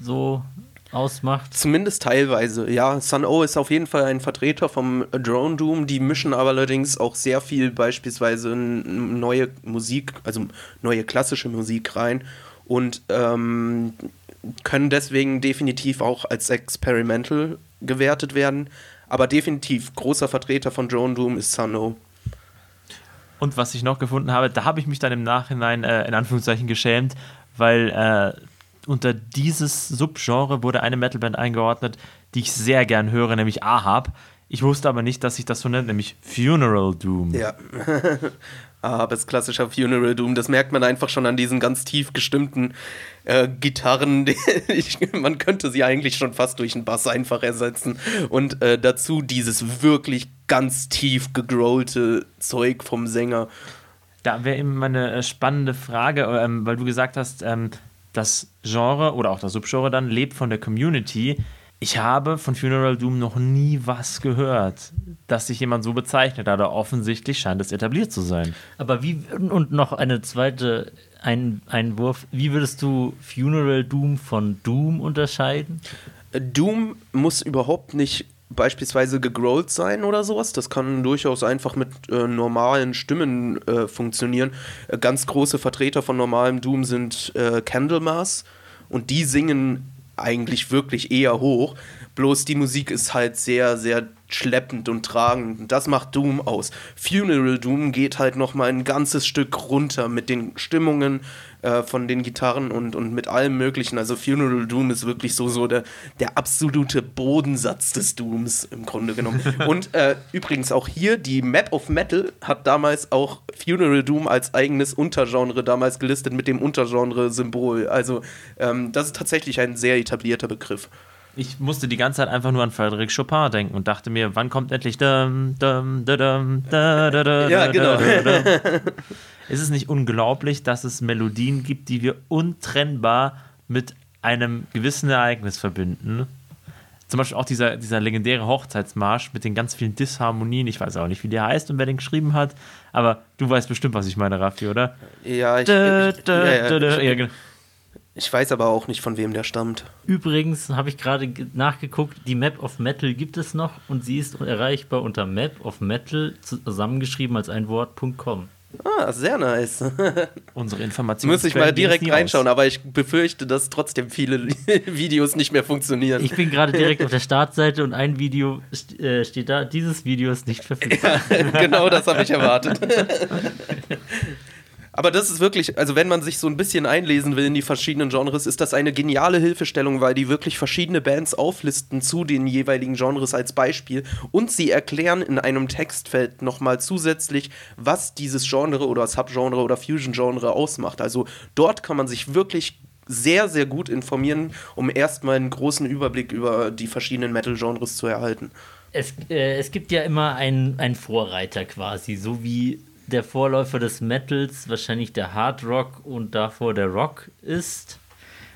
so ausmacht? Zumindest teilweise, ja. Sun O ist auf jeden Fall ein Vertreter vom Drone Doom. Die mischen aber allerdings auch sehr viel beispielsweise neue Musik, also neue klassische Musik rein und ähm, können deswegen definitiv auch als experimental gewertet werden. Aber definitiv großer Vertreter von Drone Doom ist Sun O. Und was ich noch gefunden habe, da habe ich mich dann im Nachhinein äh, in Anführungszeichen geschämt, weil äh, unter dieses Subgenre wurde eine Metalband eingeordnet, die ich sehr gern höre, nämlich Ahab. Ich wusste aber nicht, dass sich das so nennt, nämlich Funeral Doom. Ja. Es ist klassischer Funeral Doom. Das merkt man einfach schon an diesen ganz tief gestimmten äh, Gitarren. ich, man könnte sie eigentlich schon fast durch einen Bass einfach ersetzen. Und äh, dazu dieses wirklich ganz tief gegrollte Zeug vom Sänger. Da wäre eben meine äh, spannende Frage, ähm, weil du gesagt hast, ähm, das Genre oder auch das Subgenre dann lebt von der Community. Ich habe von Funeral Doom noch nie was gehört, dass sich jemand so bezeichnet, aber offensichtlich scheint es etabliert zu sein. Aber wie, und noch eine zweite ein, Einwurf, wie würdest du Funeral Doom von Doom unterscheiden? Doom muss überhaupt nicht beispielsweise gegrollt sein oder sowas. Das kann durchaus einfach mit äh, normalen Stimmen äh, funktionieren. Äh, ganz große Vertreter von normalem Doom sind äh, Candlemas und die singen eigentlich wirklich eher hoch. Bloß die Musik ist halt sehr, sehr schleppend und tragend. Und das macht Doom aus. Funeral Doom geht halt noch mal ein ganzes Stück runter mit den Stimmungen äh, von den Gitarren und, und mit allem Möglichen. Also Funeral Doom ist wirklich so, so der, der absolute Bodensatz des Dooms im Grunde genommen. und äh, übrigens auch hier, die Map of Metal hat damals auch Funeral Doom als eigenes Untergenre damals gelistet mit dem Untergenre-Symbol. Also ähm, das ist tatsächlich ein sehr etablierter Begriff. Ich musste die ganze Zeit einfach nur an Frédéric Chopin denken und dachte mir, wann kommt endlich dum, dum, dum, Ja, genau. Ist es nicht unglaublich, dass es Melodien gibt, die wir untrennbar mit einem gewissen Ereignis verbinden? Zum Beispiel auch dieser, dieser legendäre Hochzeitsmarsch mit den ganz vielen Disharmonien. Ich weiß auch nicht, wie der heißt und wer den geschrieben hat, aber du weißt bestimmt, was ich meine, Raffi, oder? Ja, ich, Da, da, ja, da. genau. Ich weiß aber auch nicht, von wem der stammt. Übrigens habe ich gerade ge- nachgeguckt, die Map of Metal gibt es noch und sie ist erreichbar unter Map of Metal zusammengeschrieben als ein Wort.com. Ah, sehr nice. Unsere Informationen. Muss ich mal direkt reinschauen, aber ich befürchte, dass trotzdem viele Videos nicht mehr funktionieren. Ich bin gerade direkt auf der Startseite und ein Video äh, steht da, dieses Video ist nicht verfügbar. genau das habe ich erwartet. Aber das ist wirklich, also wenn man sich so ein bisschen einlesen will in die verschiedenen Genres, ist das eine geniale Hilfestellung, weil die wirklich verschiedene Bands auflisten zu den jeweiligen Genres als Beispiel und sie erklären in einem Textfeld nochmal zusätzlich, was dieses Genre oder Subgenre oder Fusion-Genre ausmacht. Also dort kann man sich wirklich sehr, sehr gut informieren, um erstmal einen großen Überblick über die verschiedenen Metal-Genres zu erhalten. Es, äh, es gibt ja immer einen, einen Vorreiter quasi, so wie der Vorläufer des Metals wahrscheinlich der Hard Rock und davor der Rock ist.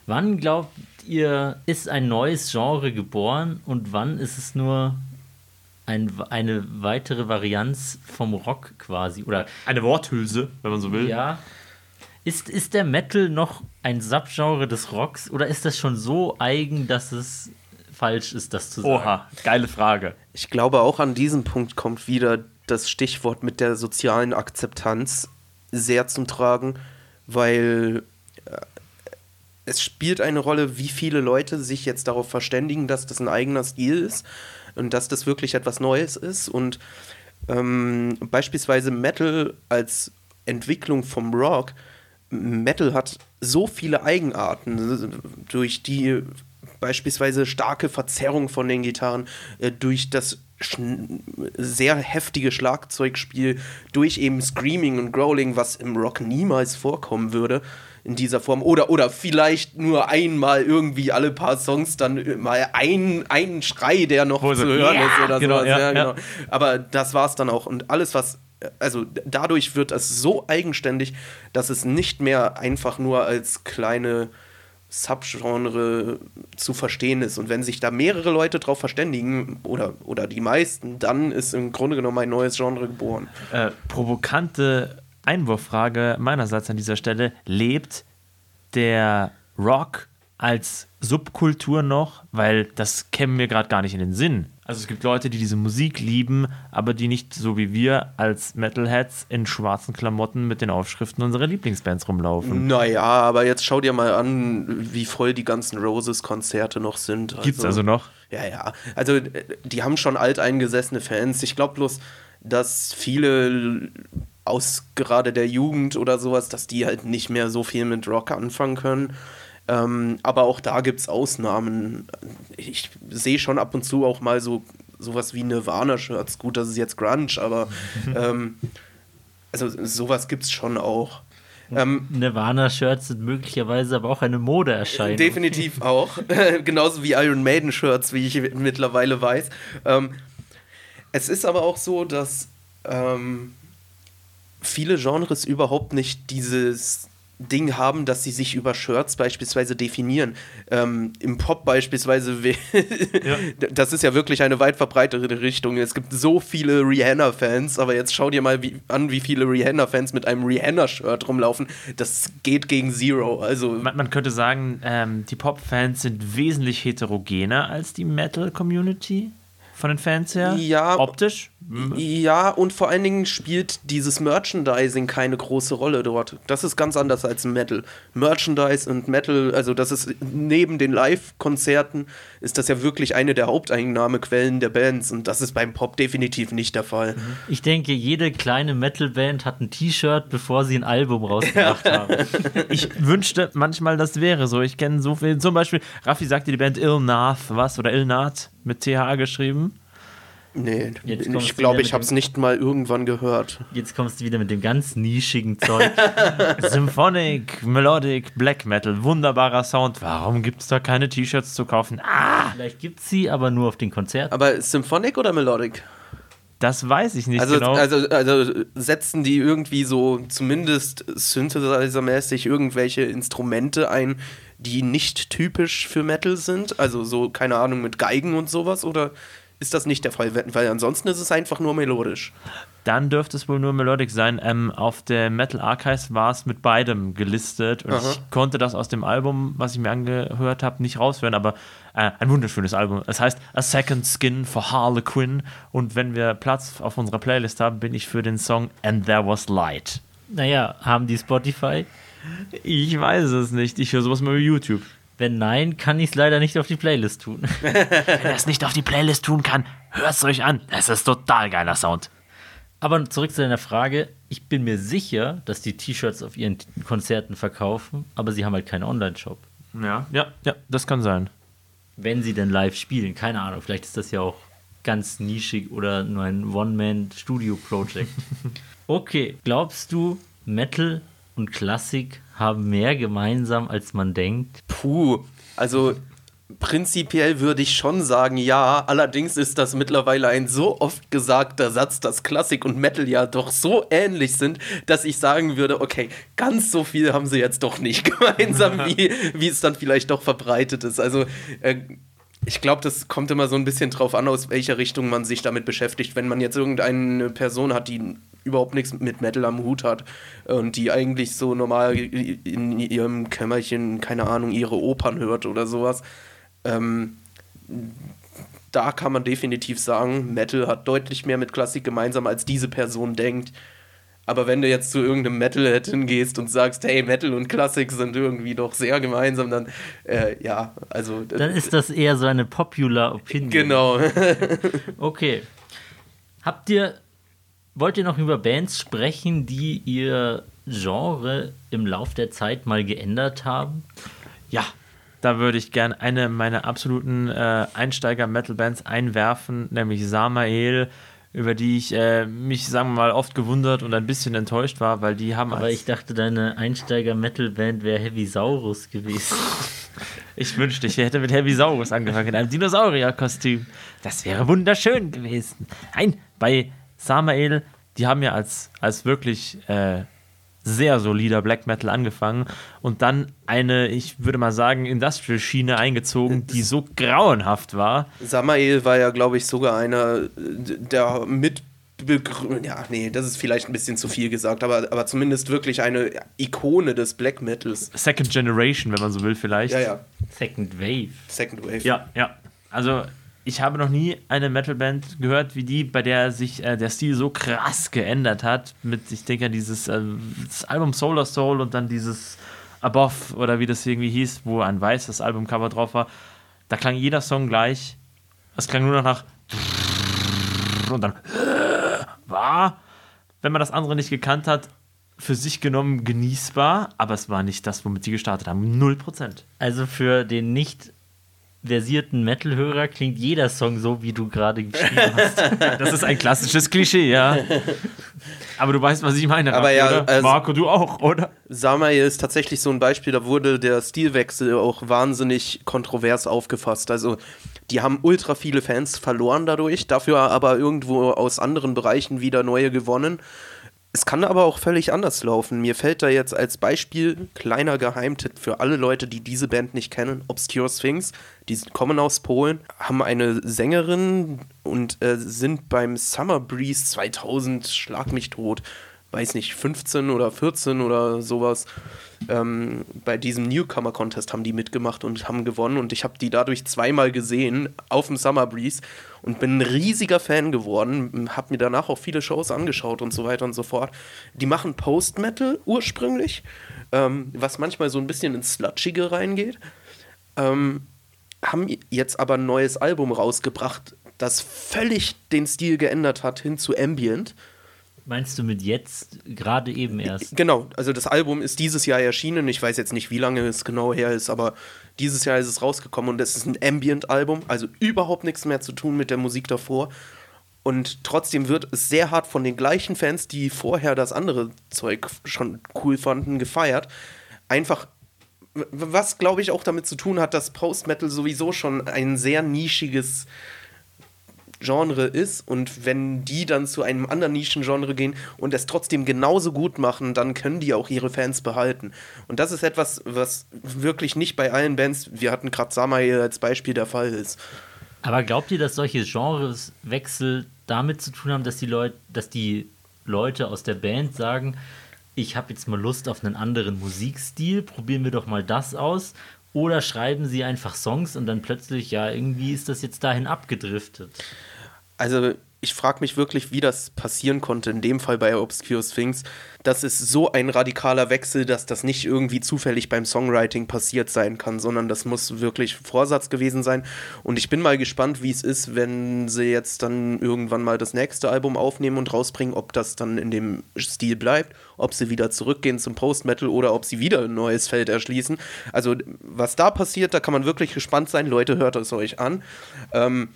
Wann glaubt ihr, ist ein neues Genre geboren und wann ist es nur ein, eine weitere Varianz vom Rock quasi? Oder Eine Worthülse, wenn man so will. ja, ist, ist der Metal noch ein Subgenre des Rocks oder ist das schon so eigen, dass es falsch ist, das zu sagen? Oha, geile Frage. Ich glaube, auch an diesem Punkt kommt wieder das Stichwort mit der sozialen Akzeptanz sehr zum Tragen, weil äh, es spielt eine Rolle, wie viele Leute sich jetzt darauf verständigen, dass das ein eigener Stil ist und dass das wirklich etwas Neues ist. Und ähm, beispielsweise Metal als Entwicklung vom Rock, Metal hat so viele Eigenarten, durch die beispielsweise starke Verzerrung von den Gitarren, äh, durch das sehr heftige Schlagzeugspiel, durch eben Screaming und Growling, was im Rock niemals vorkommen würde in dieser Form. Oder, oder vielleicht nur einmal irgendwie alle paar Songs dann mal ein, ein Schrei, der noch Wo zu so, hören ja, ist oder genau, sowas. ja, Ja, genau. Aber das war's dann auch. Und alles, was. Also dadurch wird es so eigenständig, dass es nicht mehr einfach nur als kleine Subgenre zu verstehen ist. Und wenn sich da mehrere Leute drauf verständigen, oder, oder die meisten, dann ist im Grunde genommen ein neues Genre geboren. Äh, provokante Einwurffrage meinerseits an dieser Stelle. Lebt der Rock als Subkultur noch? Weil das käme mir gerade gar nicht in den Sinn. Also es gibt Leute, die diese Musik lieben, aber die nicht so wie wir als Metalheads in schwarzen Klamotten mit den Aufschriften unserer Lieblingsbands rumlaufen. Naja, aber jetzt schau dir mal an, wie voll die ganzen Roses-Konzerte noch sind. Gibt's also noch? Ja, ja. Also, äh, die haben schon alteingesessene Fans. Ich glaube bloß, dass viele aus gerade der Jugend oder sowas, dass die halt nicht mehr so viel mit Rock anfangen können. Ähm, aber auch da gibt es Ausnahmen. Ich sehe schon ab und zu auch mal so sowas wie Nirvana-Shirts. Gut, das ist jetzt Grunge, aber ähm, also sowas gibt es schon auch. Ähm, Nirvana-Shirts sind möglicherweise aber auch eine Modeerscheinung. Definitiv auch. Genauso wie Iron Maiden-Shirts, wie ich mittlerweile weiß. Ähm, es ist aber auch so, dass ähm, viele Genres überhaupt nicht dieses Ding haben, dass sie sich über Shirts beispielsweise definieren. Ähm, Im Pop beispielsweise, ja. das ist ja wirklich eine weit verbreitete Richtung. Es gibt so viele Rihanna-Fans, aber jetzt schau dir mal wie, an, wie viele Rihanna-Fans mit einem Rihanna-Shirt rumlaufen. Das geht gegen Zero. Also man, man könnte sagen, ähm, die Pop-Fans sind wesentlich heterogener als die Metal-Community von den Fans her? Ja. Optisch? Ja, und vor allen Dingen spielt dieses Merchandising keine große Rolle dort. Das ist ganz anders als Metal. Merchandise und Metal, also das ist neben den Live-Konzerten, ist das ja wirklich eine der Haupteinnahmequellen der Bands und das ist beim Pop definitiv nicht der Fall. Ich denke, jede kleine Metal-Band hat ein T-Shirt, bevor sie ein Album rausgebracht haben. Ich wünschte manchmal, das wäre so. Ich kenne so viel. Zum Beispiel, Raffi sagte die Band Ilnath, was? Oder Ilnath mit TH geschrieben. Nee, ich glaube, ich habe es nicht mal irgendwann gehört. Jetzt kommst du wieder mit dem ganz nischigen Zeug. Symphonic, Melodic, Black Metal, wunderbarer Sound. Warum gibt es da keine T-Shirts zu kaufen? Ah! Vielleicht gibt es sie, aber nur auf den Konzerten. Aber Symphonic oder Melodic? Das weiß ich nicht also, genau. Also, also setzen die irgendwie so zumindest Synthesizer-mäßig irgendwelche Instrumente ein, die nicht typisch für Metal sind? Also so, keine Ahnung, mit Geigen und sowas? Oder ist das nicht der Fall, weil ansonsten ist es einfach nur melodisch. Dann dürfte es wohl nur Melodic sein. Ähm, auf der Metal Archives war es mit beidem gelistet und Aha. ich konnte das aus dem Album, was ich mir angehört habe, nicht raushören, aber äh, ein wunderschönes Album. Es heißt A Second Skin for Harlequin und wenn wir Platz auf unserer Playlist haben, bin ich für den Song And There Was Light. Naja, haben die Spotify? Ich weiß es nicht. Ich höre sowas mal über YouTube. Wenn nein, kann ich es leider nicht auf die Playlist tun. Wenn er es nicht auf die Playlist tun kann, hört es euch an. Es ist total geiler Sound. Aber zurück zu deiner Frage. Ich bin mir sicher, dass die T-Shirts auf ihren Konzerten verkaufen, aber sie haben halt keinen Online-Shop. Ja, ja, ja, das kann sein. Wenn sie denn live spielen, keine Ahnung. Vielleicht ist das ja auch ganz nischig oder nur ein One-Man-Studio-Project. okay, glaubst du, Metal und Klassik haben mehr gemeinsam, als man denkt? Puh, also prinzipiell würde ich schon sagen, ja. Allerdings ist das mittlerweile ein so oft gesagter Satz, dass Klassik und Metal ja doch so ähnlich sind, dass ich sagen würde, okay, ganz so viel haben sie jetzt doch nicht gemeinsam, wie, wie es dann vielleicht doch verbreitet ist. Also äh, ich glaube, das kommt immer so ein bisschen drauf an, aus welcher Richtung man sich damit beschäftigt. Wenn man jetzt irgendeine Person hat, die überhaupt nichts mit Metal am Hut hat und die eigentlich so normal in ihrem Kämmerchen, keine Ahnung, ihre Opern hört oder sowas, ähm, da kann man definitiv sagen, Metal hat deutlich mehr mit Klassik gemeinsam, als diese Person denkt. Aber wenn du jetzt zu irgendeinem Metalhead hingehst und sagst, hey, Metal und Klassik sind irgendwie doch sehr gemeinsam, dann äh, ja, also. Dann ist das eher so eine popular Opinion. Genau. okay. Habt ihr, wollt ihr noch über Bands sprechen, die ihr Genre im Lauf der Zeit mal geändert haben? Ja, da würde ich gerne eine meiner absoluten äh, Einsteiger-Metal-Bands einwerfen, nämlich Samael über die ich äh, mich, sagen wir mal, oft gewundert und ein bisschen enttäuscht war, weil die haben. Aber ich dachte, deine Einsteiger-Metal-Band wäre Heavy Saurus gewesen. ich wünschte, ich hätte mit Heavy Saurus angefangen, in einem Dinosaurier-Kostüm. Das wäre wunderschön gewesen. Nein, bei Samael, die haben ja als, als wirklich äh, sehr solider Black Metal angefangen und dann eine, ich würde mal sagen, Industrial-Schiene eingezogen, die so grauenhaft war. Samael war ja, glaube ich, sogar einer äh, der mit ja, nee, das ist vielleicht ein bisschen zu viel gesagt, aber, aber zumindest wirklich eine Ikone des Black Metals. Second Generation, wenn man so will, vielleicht. Ja, ja. Second Wave. Second Wave. Ja, ja. Also, ich habe noch nie eine Metalband gehört wie die, bei der sich äh, der Stil so krass geändert hat. Mit, ich denke, dieses äh, Album Solar Soul und dann dieses Above oder wie das irgendwie hieß, wo ein weißes Albumcover drauf war. Da klang jeder Song gleich. Es klang nur noch nach und dann war, wenn man das andere nicht gekannt hat, für sich genommen genießbar, aber es war nicht das, womit sie gestartet haben. 0%. Also für den nicht versierten Metal-Hörer klingt jeder Song so, wie du gerade geschrieben hast. Das ist ein klassisches Klischee, ja. Aber du weißt, was ich meine. Aber Raffi, ja, oder? also- Marco, du auch, oder? Samael ist tatsächlich so ein Beispiel, da wurde der Stilwechsel auch wahnsinnig kontrovers aufgefasst. Also die haben ultra viele Fans verloren dadurch, dafür aber irgendwo aus anderen Bereichen wieder neue gewonnen. Es kann aber auch völlig anders laufen. Mir fällt da jetzt als Beispiel kleiner Geheimtipp für alle Leute, die diese Band nicht kennen, Obscure Sphinx. Die kommen aus Polen, haben eine Sängerin und äh, sind beim Summer Breeze 2000, schlag mich tot, weiß nicht, 15 oder 14 oder sowas. Ähm, bei diesem Newcomer Contest haben die mitgemacht und haben gewonnen und ich habe die dadurch zweimal gesehen auf dem Summer Breeze und bin ein riesiger Fan geworden, habe mir danach auch viele Shows angeschaut und so weiter und so fort. Die machen Post-Metal ursprünglich, ähm, was manchmal so ein bisschen ins Slutschige reingeht. Ähm, haben jetzt aber ein neues Album rausgebracht, das völlig den Stil geändert hat hin zu Ambient. Meinst du mit jetzt gerade eben erst? Genau, also das Album ist dieses Jahr erschienen. Ich weiß jetzt nicht, wie lange es genau her ist, aber dieses Jahr ist es rausgekommen und es ist ein Ambient-Album, also überhaupt nichts mehr zu tun mit der Musik davor. Und trotzdem wird es sehr hart von den gleichen Fans, die vorher das andere Zeug schon cool fanden, gefeiert. Einfach, was glaube ich auch damit zu tun hat, dass Post-Metal sowieso schon ein sehr nischiges Genre ist und wenn die dann zu einem anderen Nischengenre gehen und es trotzdem genauso gut machen, dann können die auch ihre Fans behalten. Und das ist etwas, was wirklich nicht bei allen Bands, wir hatten gerade Samael als Beispiel der Fall ist. Aber glaubt ihr, dass solche Genreswechsel damit zu tun haben, dass die Leute, dass die Leute aus der Band sagen, ich habe jetzt mal Lust auf einen anderen Musikstil, probieren wir doch mal das aus? Oder schreiben sie einfach Songs und dann plötzlich, ja, irgendwie ist das jetzt dahin abgedriftet? Also ich frage mich wirklich, wie das passieren konnte, in dem Fall bei Obscure Sphinx. Das ist so ein radikaler Wechsel, dass das nicht irgendwie zufällig beim Songwriting passiert sein kann, sondern das muss wirklich Vorsatz gewesen sein. Und ich bin mal gespannt, wie es ist, wenn sie jetzt dann irgendwann mal das nächste Album aufnehmen und rausbringen, ob das dann in dem Stil bleibt, ob sie wieder zurückgehen zum Post-Metal oder ob sie wieder ein neues Feld erschließen. Also was da passiert, da kann man wirklich gespannt sein. Leute, hört es euch an. Ähm,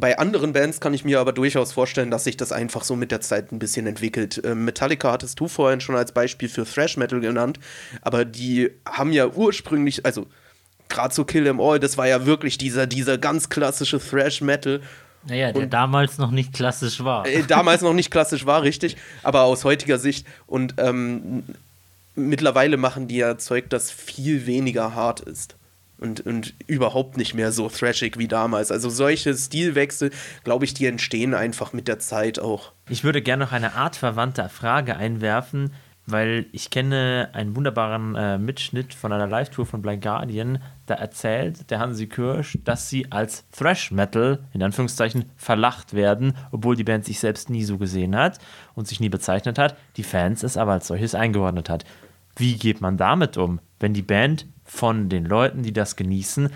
bei anderen Bands kann ich mir aber durchaus vorstellen, dass sich das einfach so mit der Zeit ein bisschen entwickelt. Ähm, Metallica hattest du vorhin schon als Beispiel für Thrash Metal genannt, aber die haben ja ursprünglich, also gerade so Kill Em All, das war ja wirklich dieser, dieser ganz klassische Thrash Metal. Naja, der Und- damals noch nicht klassisch war. Äh, damals noch nicht klassisch war, richtig, aber aus heutiger Sicht. Und ähm, mittlerweile machen die ja Zeug, das viel weniger hart ist. Und, und überhaupt nicht mehr so thrashig wie damals. Also solche Stilwechsel, glaube ich, die entstehen einfach mit der Zeit auch. Ich würde gerne noch eine artverwandte Frage einwerfen, weil ich kenne einen wunderbaren äh, Mitschnitt von einer Live-Tour von Blind Guardian. Da erzählt der Hansi Kirsch, dass sie als Thrash Metal, in Anführungszeichen, verlacht werden, obwohl die Band sich selbst nie so gesehen hat und sich nie bezeichnet hat, die Fans es aber als solches eingeordnet hat. Wie geht man damit um, wenn die Band von den Leuten, die das genießen,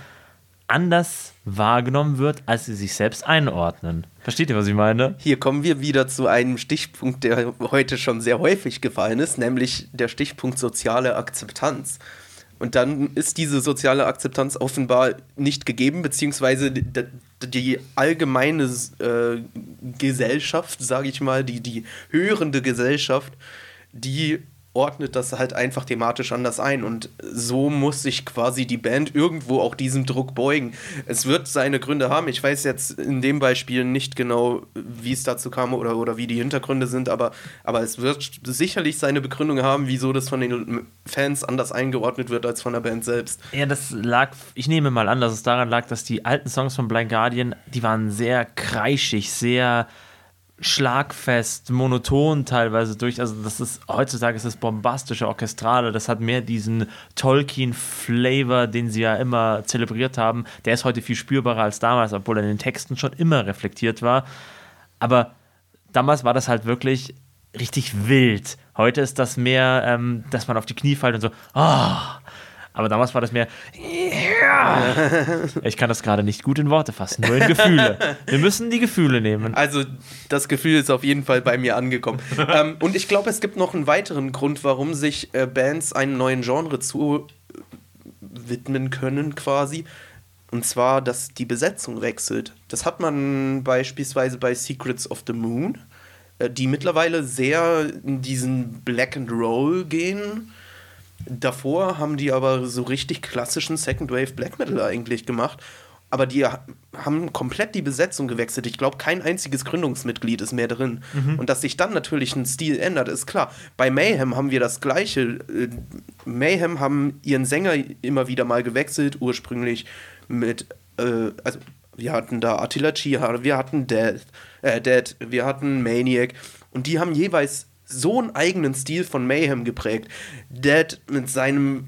anders wahrgenommen wird, als sie sich selbst einordnen? Versteht ihr, was ich meine? Hier kommen wir wieder zu einem Stichpunkt, der heute schon sehr häufig gefallen ist, nämlich der Stichpunkt soziale Akzeptanz. Und dann ist diese soziale Akzeptanz offenbar nicht gegeben, beziehungsweise die, die allgemeine äh, Gesellschaft, sage ich mal, die, die hörende Gesellschaft, die ordnet das halt einfach thematisch anders ein. Und so muss sich quasi die Band irgendwo auch diesem Druck beugen. Es wird seine Gründe haben. Ich weiß jetzt in dem Beispiel nicht genau, wie es dazu kam oder, oder wie die Hintergründe sind, aber, aber es wird sicherlich seine Begründung haben, wieso das von den Fans anders eingeordnet wird als von der Band selbst. Ja, das lag, ich nehme mal an, dass es daran lag, dass die alten Songs von Blind Guardian, die waren sehr kreischig, sehr schlagfest, monoton teilweise durch. Also das ist heutzutage ist das bombastische Orchestrale. Das hat mehr diesen Tolkien-Flavor, den sie ja immer zelebriert haben. Der ist heute viel spürbarer als damals, obwohl er in den Texten schon immer reflektiert war. Aber damals war das halt wirklich richtig wild. Heute ist das mehr, ähm, dass man auf die Knie fällt und so. Oh, aber damals war das mehr. Ich kann das gerade nicht gut in Worte fassen, nur in Gefühle. Wir müssen die Gefühle nehmen. Also, das Gefühl ist auf jeden Fall bei mir angekommen. ähm, und ich glaube, es gibt noch einen weiteren Grund, warum sich äh, Bands einem neuen Genre zu äh, widmen können, quasi. Und zwar, dass die Besetzung wechselt. Das hat man beispielsweise bei Secrets of the Moon, äh, die mittlerweile sehr in diesen Black and Roll gehen Davor haben die aber so richtig klassischen Second Wave Black Metal eigentlich gemacht. Aber die haben komplett die Besetzung gewechselt. Ich glaube, kein einziges Gründungsmitglied ist mehr drin. Mhm. Und dass sich dann natürlich ein Stil ändert, ist klar. Bei Mayhem haben wir das Gleiche. Äh, Mayhem haben ihren Sänger immer wieder mal gewechselt. Ursprünglich mit, äh, also wir hatten da Attila Chihar, wir hatten Death, äh, Dead, wir hatten Maniac. Und die haben jeweils so einen eigenen Stil von Mayhem geprägt. Dead mit seinem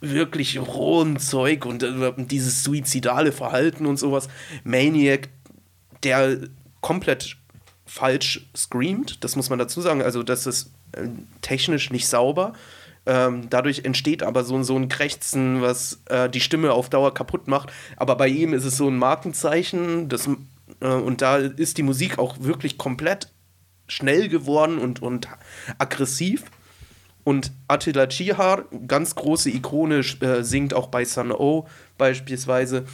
wirklich rohen Zeug und äh, dieses suizidale Verhalten und sowas. Maniac, der komplett falsch screamt, das muss man dazu sagen. Also, das ist äh, technisch nicht sauber. Ähm, dadurch entsteht aber so, so ein Krächzen, was äh, die Stimme auf Dauer kaputt macht. Aber bei ihm ist es so ein Markenzeichen. Das, äh, und da ist die Musik auch wirklich komplett schnell geworden und, und aggressiv. Und Attila Chihar, ganz große Ikone, äh, singt auch bei Sun O beispielsweise.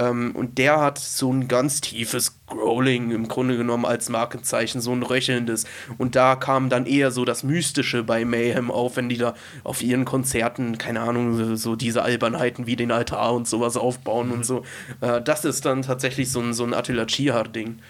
Ähm, und der hat so ein ganz tiefes Growling im Grunde genommen als Markenzeichen, so ein röchelndes. Und da kam dann eher so das Mystische bei Mayhem auf, wenn die da auf ihren Konzerten, keine Ahnung, so diese Albernheiten wie den Altar und sowas aufbauen mhm. und so. Äh, das ist dann tatsächlich so ein, so ein Attila Chihar-Ding.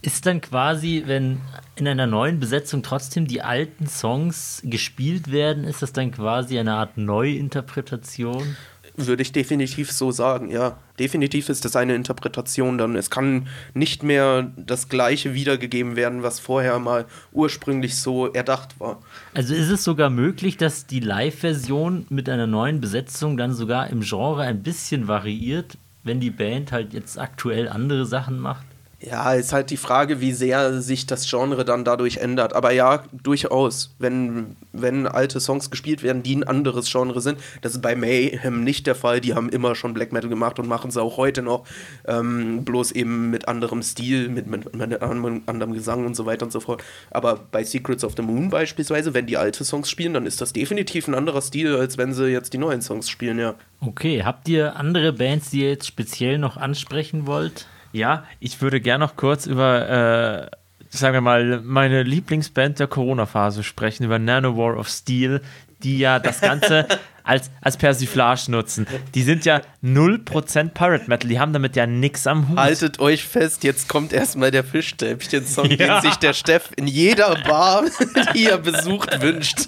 Ist dann quasi, wenn in einer neuen Besetzung trotzdem die alten Songs gespielt werden, ist das dann quasi eine Art Neuinterpretation? Würde ich definitiv so sagen, ja. Definitiv ist das eine Interpretation dann. Es kann nicht mehr das Gleiche wiedergegeben werden, was vorher mal ursprünglich so erdacht war. Also ist es sogar möglich, dass die Live-Version mit einer neuen Besetzung dann sogar im Genre ein bisschen variiert, wenn die Band halt jetzt aktuell andere Sachen macht? Ja, ist halt die Frage, wie sehr sich das Genre dann dadurch ändert. Aber ja, durchaus. Wenn, wenn alte Songs gespielt werden, die ein anderes Genre sind, das ist bei Mayhem nicht der Fall. Die haben immer schon Black Metal gemacht und machen es auch heute noch. Ähm, bloß eben mit anderem Stil, mit, mit, mit anderem Gesang und so weiter und so fort. Aber bei Secrets of the Moon beispielsweise, wenn die alte Songs spielen, dann ist das definitiv ein anderer Stil, als wenn sie jetzt die neuen Songs spielen, ja. Okay, habt ihr andere Bands, die ihr jetzt speziell noch ansprechen wollt? Ja, ich würde gerne noch kurz über, äh, sagen wir mal, meine Lieblingsband der Corona-Phase sprechen, über Nanowar of Steel, die ja das Ganze als, als Persiflage nutzen. Die sind ja 0% Pirate Metal, die haben damit ja nichts am Hut. Haltet euch fest, jetzt kommt erstmal der Fischstäbchen-Song, ja. den sich der Steff in jeder Bar, die er besucht, wünscht.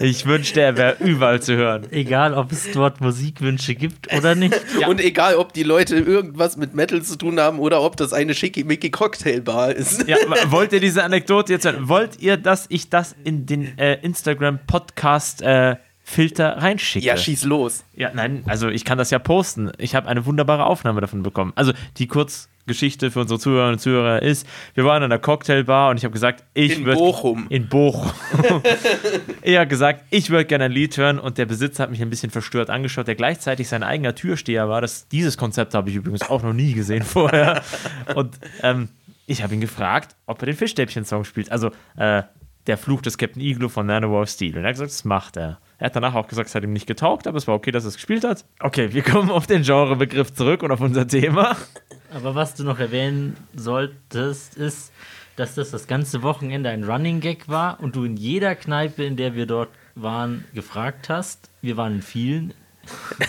Ich wünschte, er wäre überall zu hören. Egal, ob es dort Musikwünsche gibt oder nicht. Ja. Und egal, ob die Leute irgendwas mit Metal zu tun haben oder ob das eine schickimicki Cocktailbar ist. Ja, wollt ihr diese Anekdote jetzt hören? Wollt ihr, dass ich das in den äh, Instagram-Podcast äh, Filter reinschicke. Ja, schieß los. Ja, nein, also ich kann das ja posten. Ich habe eine wunderbare Aufnahme davon bekommen. Also die Kurzgeschichte für unsere Zuhörerinnen und Zuhörer ist, wir waren in einer Cocktailbar und ich habe gesagt, ich würde... In Bochum. In Bochum. er hat gesagt, ich würde gerne ein Lied hören und der Besitzer hat mich ein bisschen verstört angeschaut, der gleichzeitig sein eigener Türsteher war. Das, dieses Konzept habe ich übrigens auch noch nie gesehen vorher. und ähm, ich habe ihn gefragt, ob er den Fischstäbchen-Song spielt. Also äh, der Fluch des Captain Igloo von Nanowar Steel. Und er hat gesagt, das macht er. Er hat danach auch gesagt, es hat ihm nicht getaugt, aber es war okay, dass er es gespielt hat. Okay, wir kommen auf den Genrebegriff zurück und auf unser Thema. Aber was du noch erwähnen solltest, ist, dass das das ganze Wochenende ein Running Gag war und du in jeder Kneipe, in der wir dort waren, gefragt hast. Wir waren in vielen.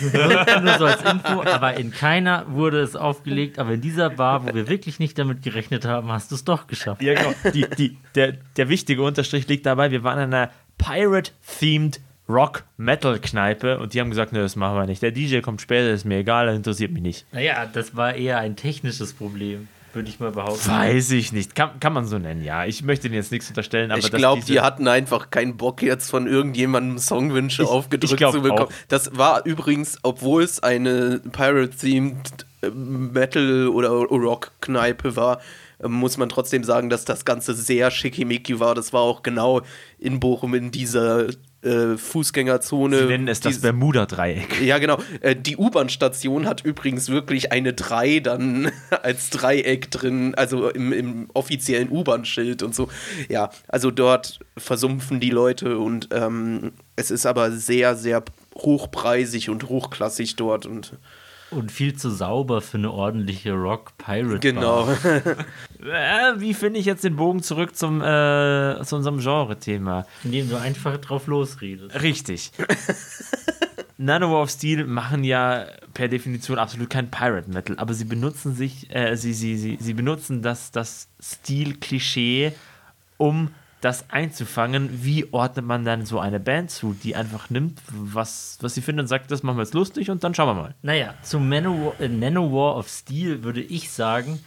Nur so als Info, aber in keiner wurde es aufgelegt. Aber in dieser Bar, wo wir wirklich nicht damit gerechnet haben, hast du es doch geschafft. Ja, genau. Die, die, der, der wichtige Unterstrich liegt dabei, wir waren in einer Pirate-themed Rock-Metal-Kneipe und die haben gesagt, ne, das machen wir nicht. Der DJ kommt später, ist mir egal, das interessiert mich nicht. Naja, das war eher ein technisches Problem, würde ich mal behaupten. Weiß ich nicht. Kann, kann man so nennen, ja. Ich möchte denen jetzt nichts unterstellen, aber ich glaube, die hatten einfach keinen Bock, jetzt von irgendjemandem Songwünsche Ich- aufgedrückt ich zu bekommen. auch. Das war übrigens, obwohl es eine Pirate-themed äh, Metal- oder Rock-Kneipe war, äh, muss man trotzdem sagen, dass das Ganze sehr schickimicki war. Das war auch genau in Bochum in dieser äh, Fußgängerzone. Sie nennen es das Dies- Bermuda-Dreieck. ja, genau. Äh, Die U-Bahn-Station hat übrigens wirklich eine 3 dann als Dreieck drin, also im, im offiziellen U-Bahn-Schild und so. Ja, also dort versumpfen die Leute und ähm, es ist aber sehr, sehr hochpreisig und hochklassig dort und Und viel zu sauber für eine ordentliche Rock-Pirate-Bar. genau. Äh, wie finde ich jetzt den Bogen zurück zum, äh, zu unserem Genre-Thema? Indem du einfach drauf losredest. Richtig. Nanowar of Steel machen ja per Definition absolut kein Pirate Metal, aber sie benutzen sich, äh, sie, sie, sie, sie benutzen das, das Stil-Klischee, um das einzufangen. Wie ordnet man dann so eine Band zu, die einfach nimmt, was, was sie findet und sagt, das machen wir jetzt lustig und dann schauen wir mal. Naja, zum Manowar, äh, Nanowar of Steel würde ich sagen,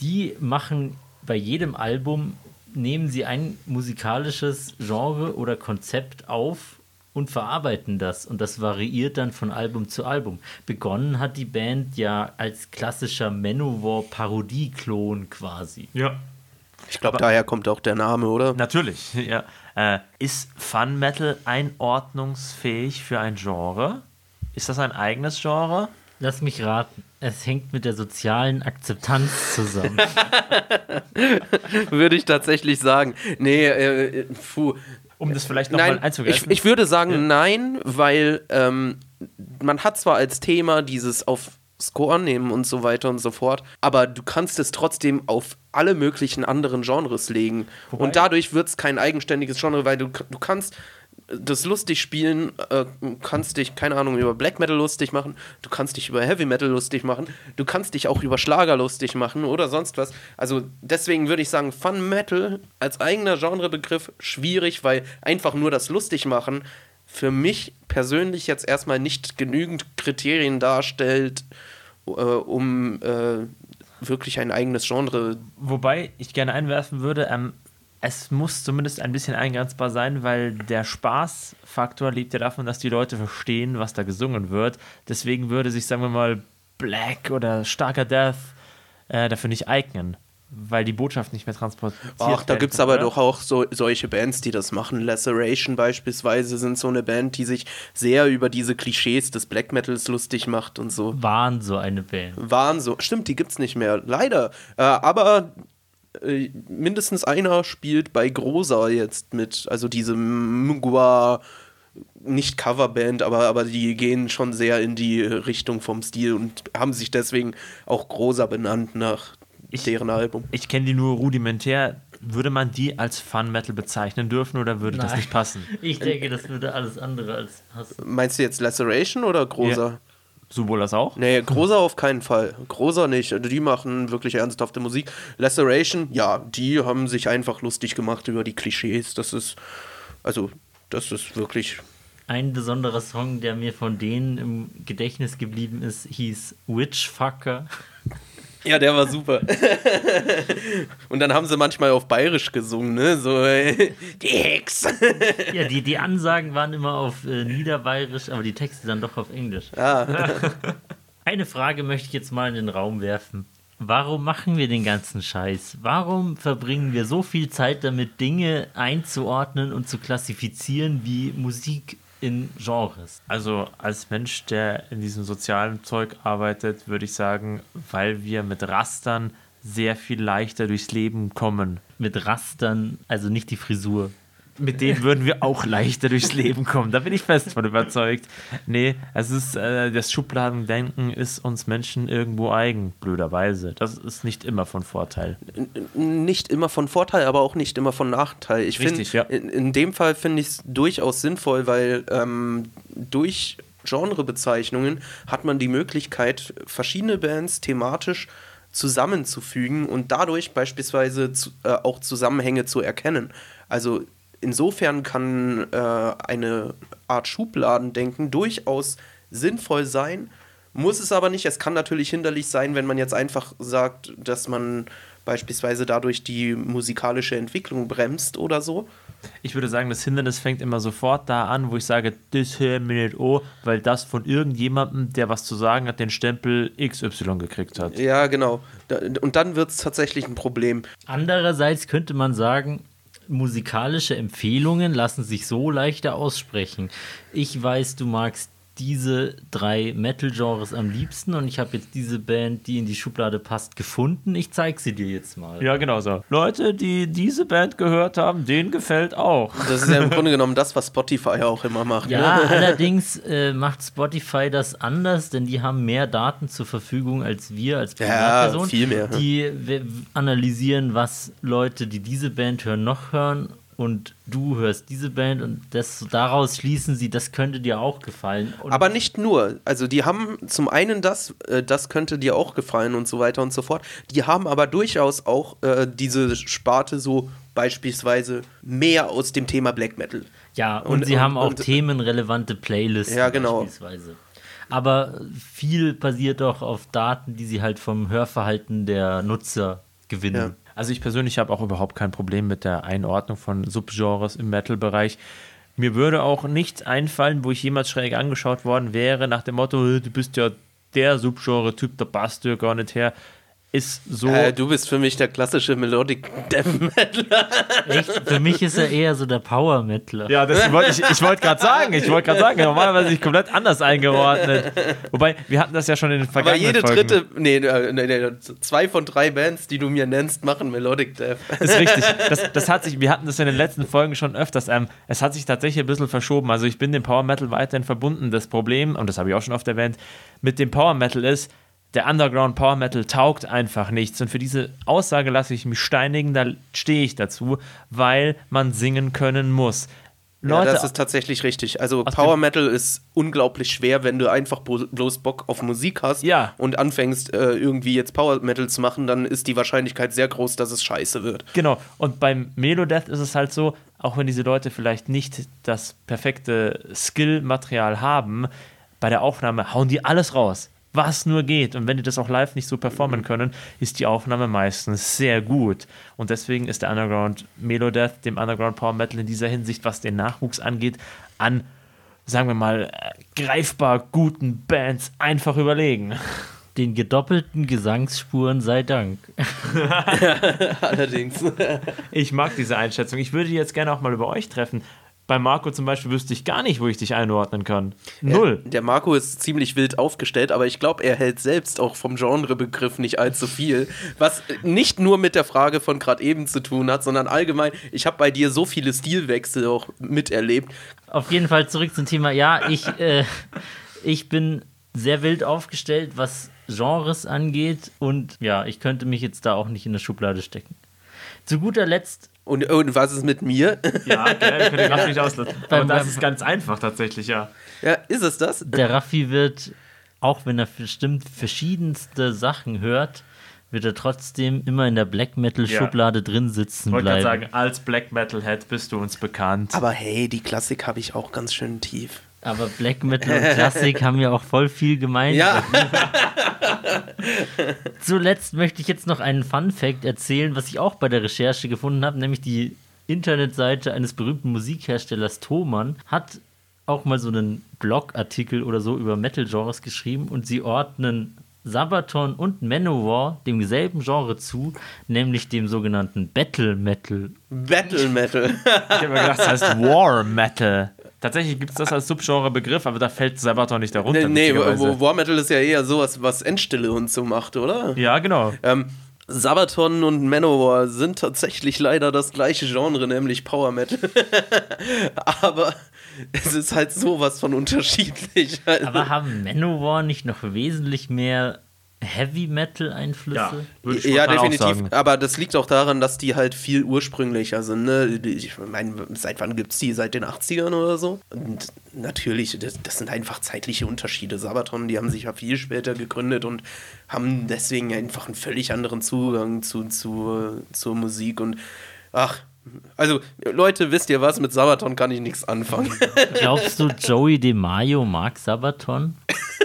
die machen bei jedem Album, nehmen sie ein musikalisches Genre oder Konzept auf und verarbeiten das. Und das variiert dann von Album zu Album. Begonnen hat die Band ja als klassischer Manowar-Parodie-Klon quasi. Ja. Ich glaube, daher kommt auch der Name, oder? Natürlich, ja. Äh, ist Fun Metal einordnungsfähig für ein Genre? Ist das ein eigenes Genre? Lass mich raten. Es hängt mit der sozialen Akzeptanz zusammen. Würde ich tatsächlich sagen. Nee, äh, puh. Um das vielleicht nochmal Nein, ich, einzugreifen. ich würde sagen nein, weil ähm, man hat zwar als Thema dieses auf Score nehmen und so weiter und so fort, aber du kannst es trotzdem auf alle möglichen anderen Genres legen. und dadurch wird es kein eigenständiges Genre, weil du, du kannst das lustig spielen, äh, kannst dich, keine Ahnung, über Black Metal lustig machen, du kannst dich über Heavy Metal lustig machen, du kannst dich auch über Schlager lustig machen oder sonst was. Also deswegen würde ich sagen, Fun Metal als eigener Genrebegriff schwierig, weil einfach nur das lustig machen für mich persönlich jetzt erstmal nicht genügend Kriterien darstellt, äh, um äh, wirklich ein eigenes Genre. Wobei ich gerne einwerfen würde, ähm, es muss zumindest ein bisschen eingrenzbar sein, weil der Spaßfaktor lebt ja davon, dass die Leute verstehen, was da gesungen wird. Deswegen würde sich, sagen wir mal, Black oder starker Death äh, dafür nicht eignen, weil die Botschaft nicht mehr transportiert Ach, da gibt es aber oder? doch auch so, solche Bands, die das machen. Laceration beispielsweise sind so eine Band, die sich sehr über diese Klischees des Black Metals lustig macht und so. Waren so eine Band. Waren so. Stimmt, die gibt's nicht mehr. Leider. Äh, aber äh, mindestens einer spielt bei Grosa jetzt mit. Also diese Mgwa, nicht Coverband, aber, aber die gehen schon sehr in die Richtung vom Stil und haben sich deswegen auch Grosa benannt nach Ich- deren Album. Ich kenne die nur rudimentär. Würde man die als Fun Metal bezeichnen dürfen oder würde das Nein. nicht passen? Ich denke, das würde alles andere als passen. Meinst du jetzt Laceration oder Grosa? Ja. Sowohl das auch? Nee, Grosa auf keinen Fall. Grosa nicht. Also die machen wirklich ernsthafte Musik. Laceration, ja, die haben sich einfach lustig gemacht über die Klischees. Das ist, also, das ist wirklich. Ein besonderer Song, der mir von denen im Gedächtnis geblieben ist, hieß Witchfucker. Ja, der war super. Und dann haben sie manchmal auf Bayerisch gesungen, ne? So, äh, die Hex. Ja, die, die Ansagen waren immer auf äh, Niederbayerisch, aber die Texte dann doch auf Englisch. Eine Frage möchte ich jetzt mal in den Raum werfen. Warum machen wir den ganzen Scheiß? Warum verbringen wir so viel Zeit damit, Dinge einzuordnen und zu klassifizieren wie Musik in Genres? Also als Mensch, der in diesem sozialen Zeug arbeitet, würde ich sagen, weil wir mit Rastern sehr viel leichter durchs Leben kommen. Mit Rastern, also nicht die Frisur. Mit denen würden wir auch leichter durchs Leben kommen. Da bin ich fest von überzeugt. Nee, es ist, äh, das Schubladendenken ist uns Menschen irgendwo eigen, blöderweise. Das ist nicht immer von Vorteil. nicht immer von Vorteil, aber auch nicht immer von Nachteil. Ich finde, ja. in, in dem Fall finde ich es durchaus sinnvoll, weil ähm, durch Genrebezeichnungen hat man die Möglichkeit, verschiedene Bands thematisch zusammenzufügen und dadurch beispielsweise zu, äh, auch Zusammenhänge zu erkennen. Also insofern kann äh, eine Art Schubladendenken durchaus sinnvoll sein, muss es aber nicht. Es kann natürlich hinderlich sein, wenn man jetzt einfach sagt, dass man beispielsweise dadurch die musikalische Entwicklung bremst oder so. Ich würde sagen, das Hindernis fängt immer sofort da an, wo ich sage, das hör mir nicht oh, weil das von irgendjemandem, der was zu sagen hat, den Stempel XY gekriegt hat. Ja, genau. Und dann wird es tatsächlich ein Problem. Andererseits könnte man sagen, musikalische Empfehlungen lassen sich so leichter aussprechen. Ich weiß, du magst diese drei Metal-Genres am liebsten und ich habe jetzt diese Band, die in die Schublade passt, gefunden. Ich zeige sie dir jetzt mal. Ja, genau so. Leute, die diese Band gehört haben, denen gefällt auch. Das ist ja im Grunde genommen das, was Spotify auch immer macht. Ja, Ne? allerdings äh, macht Spotify das anders, denn die haben mehr Daten zur Verfügung als wir als Ja, Privatperson. viel mehr. Die analysieren, was Leute, die diese Band hören, noch hören und du hörst diese Band und das, daraus schließen sie, das könnte dir auch gefallen. Und Aber nicht nur. Also die haben zum einen das, äh, das könnte dir auch gefallen und so weiter und so fort. Die haben aber durchaus auch äh, diese Sparte so beispielsweise mehr aus dem Thema Black Metal. ja, und, und- sie und- haben auch themenrelevante Playlisten Ja, genau. beispielsweise. Aber viel basiert doch auf Daten, die sie halt vom Hörverhalten der Nutzer gewinnen. Ja. Also ich persönlich habe auch überhaupt kein Problem mit der Einordnung von Subgenres im Metal-Bereich. Mir würde auch nichts einfallen, wo ich jemals schräg angeschaut worden wäre, nach dem Motto, "Äh, du bist ja der Subgenre-Typ, da passt du gar nicht her. Ist so. Äh, du bist für mich der klassische Melodic Death Metal. Echt? Für mich ist er eher so der Power Metaler. Ja, das wollte ich, ich wollte gerade sagen. Ich wollte gerade sagen, normalerweise bin ich komplett anders eingeordnet. Wobei, wir hatten das ja schon in den Aber vergangenen jede Folgen. dritte, nee, äh, nee, nee, zwei von drei Bands, die du mir nennst, machen Melodic Death. ist richtig. Das, das hat sich, wir hatten das in den letzten Folgen schon öfters. Ähm, es hat sich tatsächlich ein bisschen verschoben. Also ich bin dem Power Metal weiterhin verbunden. Das Problem, und das habe ich auch schon oft erwähnt, mit dem Power Metal ist, der Underground Power Metal taugt einfach nichts. Und für diese Aussage lasse ich mich steinigen, da stehe ich dazu, weil man singen können muss. Ja, Leute, das ist tatsächlich richtig. Also Power Metal ist unglaublich schwer, wenn du einfach blo- bloß Bock auf Musik hast Ja. und anfängst äh, irgendwie jetzt Power Metal zu machen, dann ist die Wahrscheinlichkeit sehr groß, dass es scheiße wird. Genau, und beim Melodeath ist es halt so, auch wenn diese Leute vielleicht nicht das perfekte Skill-Material haben, bei der Aufnahme hauen die alles raus, was nur geht. Und wenn die das auch live nicht so performen können, ist die Aufnahme meistens sehr gut. Und deswegen ist der Underground Melodeath dem Underground Power Metal in dieser Hinsicht, was den Nachwuchs angeht, an, sagen wir mal, greifbar guten Bands einfach überlegen. Den gedoppelten Gesangsspuren sei Dank. Allerdings. Ich mag diese Einschätzung. Ich würde die jetzt gerne auch mal über euch treffen. Bei Marco zum Beispiel wüsste ich gar nicht, wo ich dich einordnen kann. Null. Der Marco ist ziemlich wild aufgestellt, aber ich glaube, er hält selbst auch vom Genrebegriff nicht allzu viel. Was nicht nur mit der Frage von gerade eben zu tun hat, sondern allgemein, ich habe bei dir so viele Stilwechsel auch miterlebt. Auf jeden Fall zurück zum Thema. Ja, ich, äh, ich bin sehr wild aufgestellt, was Genres angeht. Und ja, ich könnte mich jetzt da auch nicht in eine Schublade stecken. Zu guter Letzt, Und, und was ist mit mir? Ja, gell, ich könnte gerade nicht auslassen. Aber das ist ganz einfach tatsächlich, ja. ja, ist es das? der Raffi wird, auch wenn er bestimmt verschiedenste Sachen hört, wird er trotzdem immer in der Black Metal-Schublade drin sitzen Ich wollte gerade bleiben. sagen, als Black Metal Head bist du uns bekannt. Aber hey, die Klassik habe ich auch ganz schön tief. Aber Black Metal und Klassik haben ja auch voll viel gemeinsam. Ja, Zuletzt möchte ich jetzt noch einen Fun Fact erzählen, was ich auch bei der Recherche gefunden habe, nämlich die Internetseite eines berühmten Musikherstellers Thomann hat auch mal so einen Blogartikel oder so über Metal-Genres geschrieben und sie ordnen Sabaton und Manowar dem selben Genre zu, nämlich dem sogenannten Battle Metal. Battle Metal. Ich habe mir gedacht, das heißt War Metal. Tatsächlich gibt es das als Subgenre-Begriff, aber da fällt Sabaton nicht darunter. nee, nee War Metal ist ja eher sowas, was Endstille und so macht, oder? Ja, genau. Ähm, Sabaton und Manowar sind tatsächlich leider das gleiche Genre, nämlich Power Metal. Aber es ist halt sowas von unterschiedlich. Aber haben Manowar nicht noch wesentlich mehr Heavy Metal Einflüsse? würde ich ja, definitiv. sagen. Aber das liegt auch daran, dass die halt viel ursprünglicher sind. Ne? Ich meine, seit wann gibt es die? Seit den 80ern oder so? Und natürlich, das, das sind einfach zeitliche Unterschiede. Sabaton, die haben sich ja viel später gegründet und haben deswegen einfach einen völlig anderen Zugang zu, zu, zur Musik. Und ach, also Leute, wisst ihr was? Mit Sabaton kann ich nichts anfangen. Glaubst du, Joey DeMaio mag Sabaton?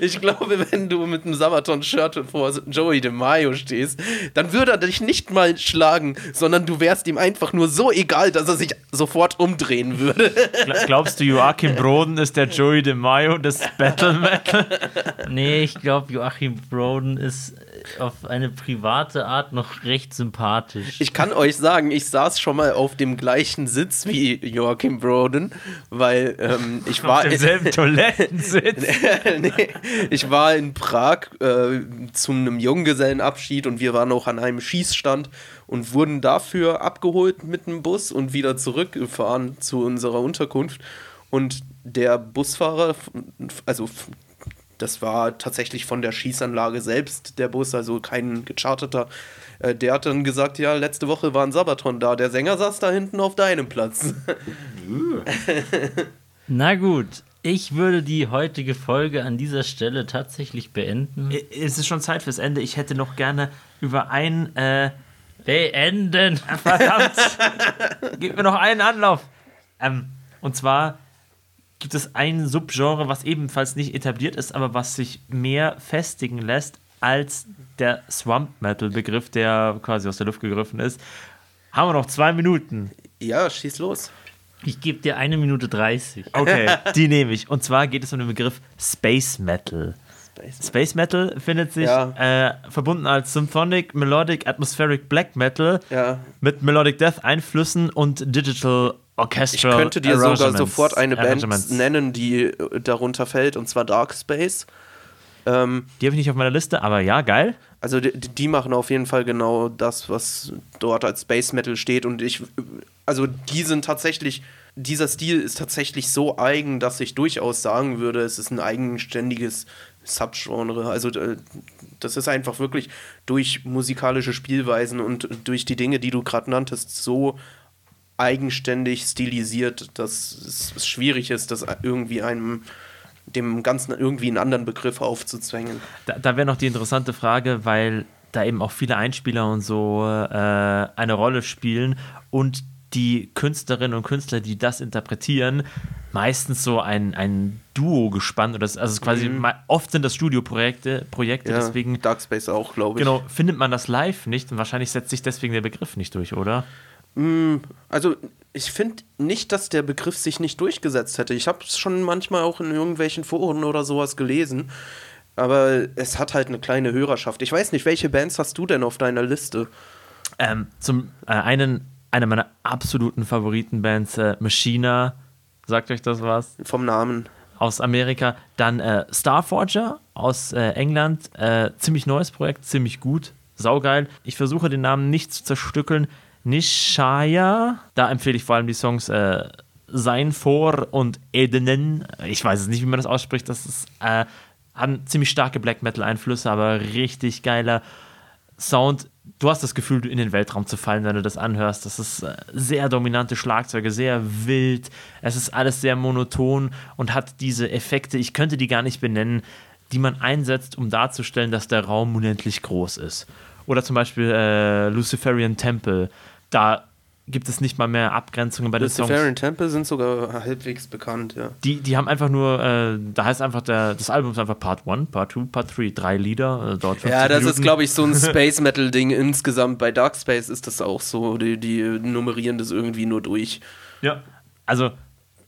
Ich glaube, wenn du mit einem Sabaton-Shirt vor Joey DeMaio stehst, dann würde er dich nicht mal schlagen, sondern du wärst ihm einfach nur so egal, dass er sich sofort umdrehen würde. Gla- Glaubst du, Joachim Broden ist der Joey DeMaio des Battle Metal? Nee, ich glaube, Joachim Broden ist auf eine private Art noch recht sympathisch. Ich kann euch sagen, ich saß schon mal auf dem gleichen Sitz wie Joachim Broden, weil ähm, ich war Auf demselben Toilettensitz. nee, ich war in Prag äh, zu einem Junggesellenabschied und wir waren auch an einem Schießstand und wurden dafür abgeholt mit dem Bus und wieder zurückgefahren zu unserer Unterkunft. Und der Busfahrer, also das war tatsächlich von der Schießanlage selbst der Bus, also kein gecharterter. äh, Der hat dann gesagt, ja, letzte Woche war ein Sabaton da. Der Sänger saß da hinten auf deinem Platz. Na gut, ich würde die heutige Folge an dieser Stelle tatsächlich beenden. Es ist schon Zeit fürs Ende. Ich hätte noch gerne über ein. Äh, Beenden! verdammt! Gib mir noch einen Anlauf. Ähm, und zwar gibt es ein Subgenre, was ebenfalls nicht etabliert ist, aber was sich mehr festigen lässt als der Swamp Metal Begriff, der quasi aus der Luft gegriffen ist. Haben wir noch zwei Minuten. ja, schieß los. Ich gebe dir eine Minute 30. Okay, die nehme ich. Und zwar geht es um den Begriff Space Metal. Space Metal findet sich Ja. äh, verbunden als Symphonic, Melodic, Atmospheric Black Metal Ja. mit Melodic Death Einflüssen und Digital Ich Orchestral könnte dir sogar sofort eine Band nennen, die äh, darunter fällt, und zwar Dark Space. Ähm, Die habe ich nicht auf meiner Liste, aber ja, geil. also die, die machen auf jeden Fall genau das, was dort als Space Metal steht. Und ich, also die sind tatsächlich, dieser Stil ist tatsächlich so eigen, dass ich durchaus sagen würde, es ist ein eigenständiges Subgenre. Also äh, das ist einfach wirklich durch musikalische Spielweisen und durch die Dinge, die du gerade nanntest, so eigenständig stilisiert, dass es schwierig ist, das irgendwie einem dem Ganzen irgendwie einen anderen Begriff aufzuzwängen. Da, da wäre noch die interessante Frage, weil da eben auch viele Einspieler und so äh, eine Rolle spielen und die Künstlerinnen und Künstler, die das interpretieren, meistens so ein, ein Duo gespannt oder das, also quasi mal, oft sind das Studioprojekte, Projekte, Ja, deswegen Dark Space auch, glaube ich. genau findet man das live nicht und wahrscheinlich setzt sich deswegen der Begriff nicht durch, oder? Also ich finde nicht, dass der Begriff sich nicht durchgesetzt hätte. Ich habe es schon manchmal auch in irgendwelchen Foren oder sowas gelesen. Aber es hat halt eine kleine Hörerschaft. Ich weiß nicht, welche Bands hast du denn auf deiner Liste? Ähm, zum äh, einen einer meiner absoluten Favoritenbands, äh, Machina, sagt euch das was? Vom Namen. aus Amerika. Dann äh, Starforger aus äh, England. Äh, ziemlich neues Projekt, ziemlich gut. Saugeil. Ich versuche den Namen nicht zu zerstückeln. Nishaya. Da empfehle ich vor allem die Songs äh, Sein vor und Edenen. Ich weiß es nicht, wie man das ausspricht. Das ist, äh, haben ziemlich starke Black Metal Einflüsse, aber richtig geiler Sound. Du hast das Gefühl, in den Weltraum zu fallen, wenn du das anhörst. Das ist äh, sehr dominante Schlagzeuge, sehr wild. Es ist alles sehr monoton und hat diese Effekte, ich könnte die gar nicht benennen, die man einsetzt, um darzustellen, dass der Raum unendlich groß ist. Oder zum Beispiel äh, Luciferian Temple. Da gibt es nicht mal mehr Abgrenzungen bei den Songs. Luciferian Temple sind sogar halbwegs bekannt, ja. Die, die haben einfach nur, äh, da heißt einfach, der, das Album ist einfach Part 1, Part 2, Part 3, drei Lieder, äh, dort 50 Ja, das Minuten. ist, glaube ich, so ein Space Metal-Ding insgesamt. Bei Dark Space ist das auch so. Die, die nummerieren das irgendwie nur durch. Ja. Also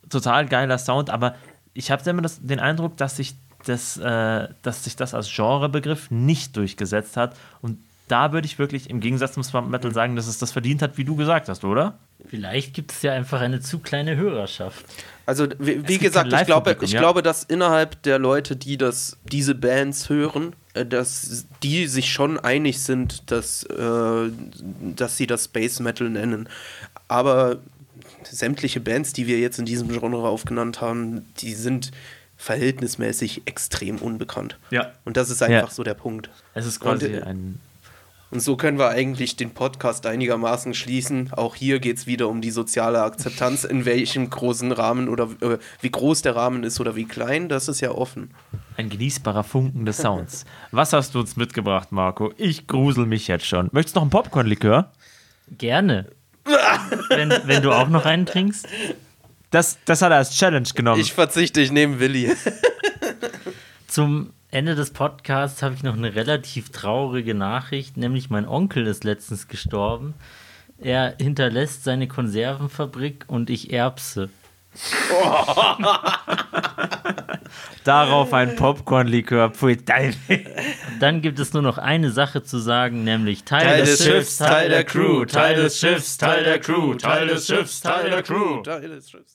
total geiler Sound, aber ich habe immer das, den Eindruck, dass sich das, äh, dass sich das als Genrebegriff nicht durchgesetzt hat. Und da würde ich wirklich im Gegensatz zum Swamp Metal sagen, dass es das verdient hat, wie du gesagt hast, oder? Vielleicht gibt es ja einfach eine zu kleine Hörerschaft. Also, wie, wie gesagt, ich glaube, ich ja. glaube, dass innerhalb der Leute, die das, diese Bands hören, äh, dass die sich schon einig sind, dass, äh, dass sie das Space Metal nennen. Aber sämtliche Bands, die wir jetzt in diesem Genre aufgenannt haben, die sind verhältnismäßig extrem unbekannt. Ja. Und das ist einfach Ja. so der Punkt. Es ist quasi Und, äh, ein. Und so können wir eigentlich den Podcast einigermaßen schließen. Auch hier geht es wieder um die soziale Akzeptanz, in welchem großen Rahmen oder äh, wie groß der Rahmen ist oder wie klein, das ist ja offen. Ein genießbarer Funken des Sounds. Was hast du uns mitgebracht, Marco? Ich grusel mich jetzt schon. Möchtest du noch einen Popcorn-Likör? Gerne. wenn, wenn du auch noch einen trinkst. Das, das hat er als Challenge genommen. Ich verzichte, ich nehme Willi. Zum Ende des Podcasts habe ich noch eine relativ traurige Nachricht, nämlich mein Onkel ist letztens gestorben. Er hinterlässt seine Konservenfabrik und ich erbse. Darauf ein Popcorn-Likör. Dann gibt es nur noch eine Sache zu sagen, nämlich Teil, Teil des des Schiffs, Schiffs, Teil der Crew, Teil des Schiffs, Teil der Crew, Teil des Schiffs, Teil der Crew. Teil des Schiffs.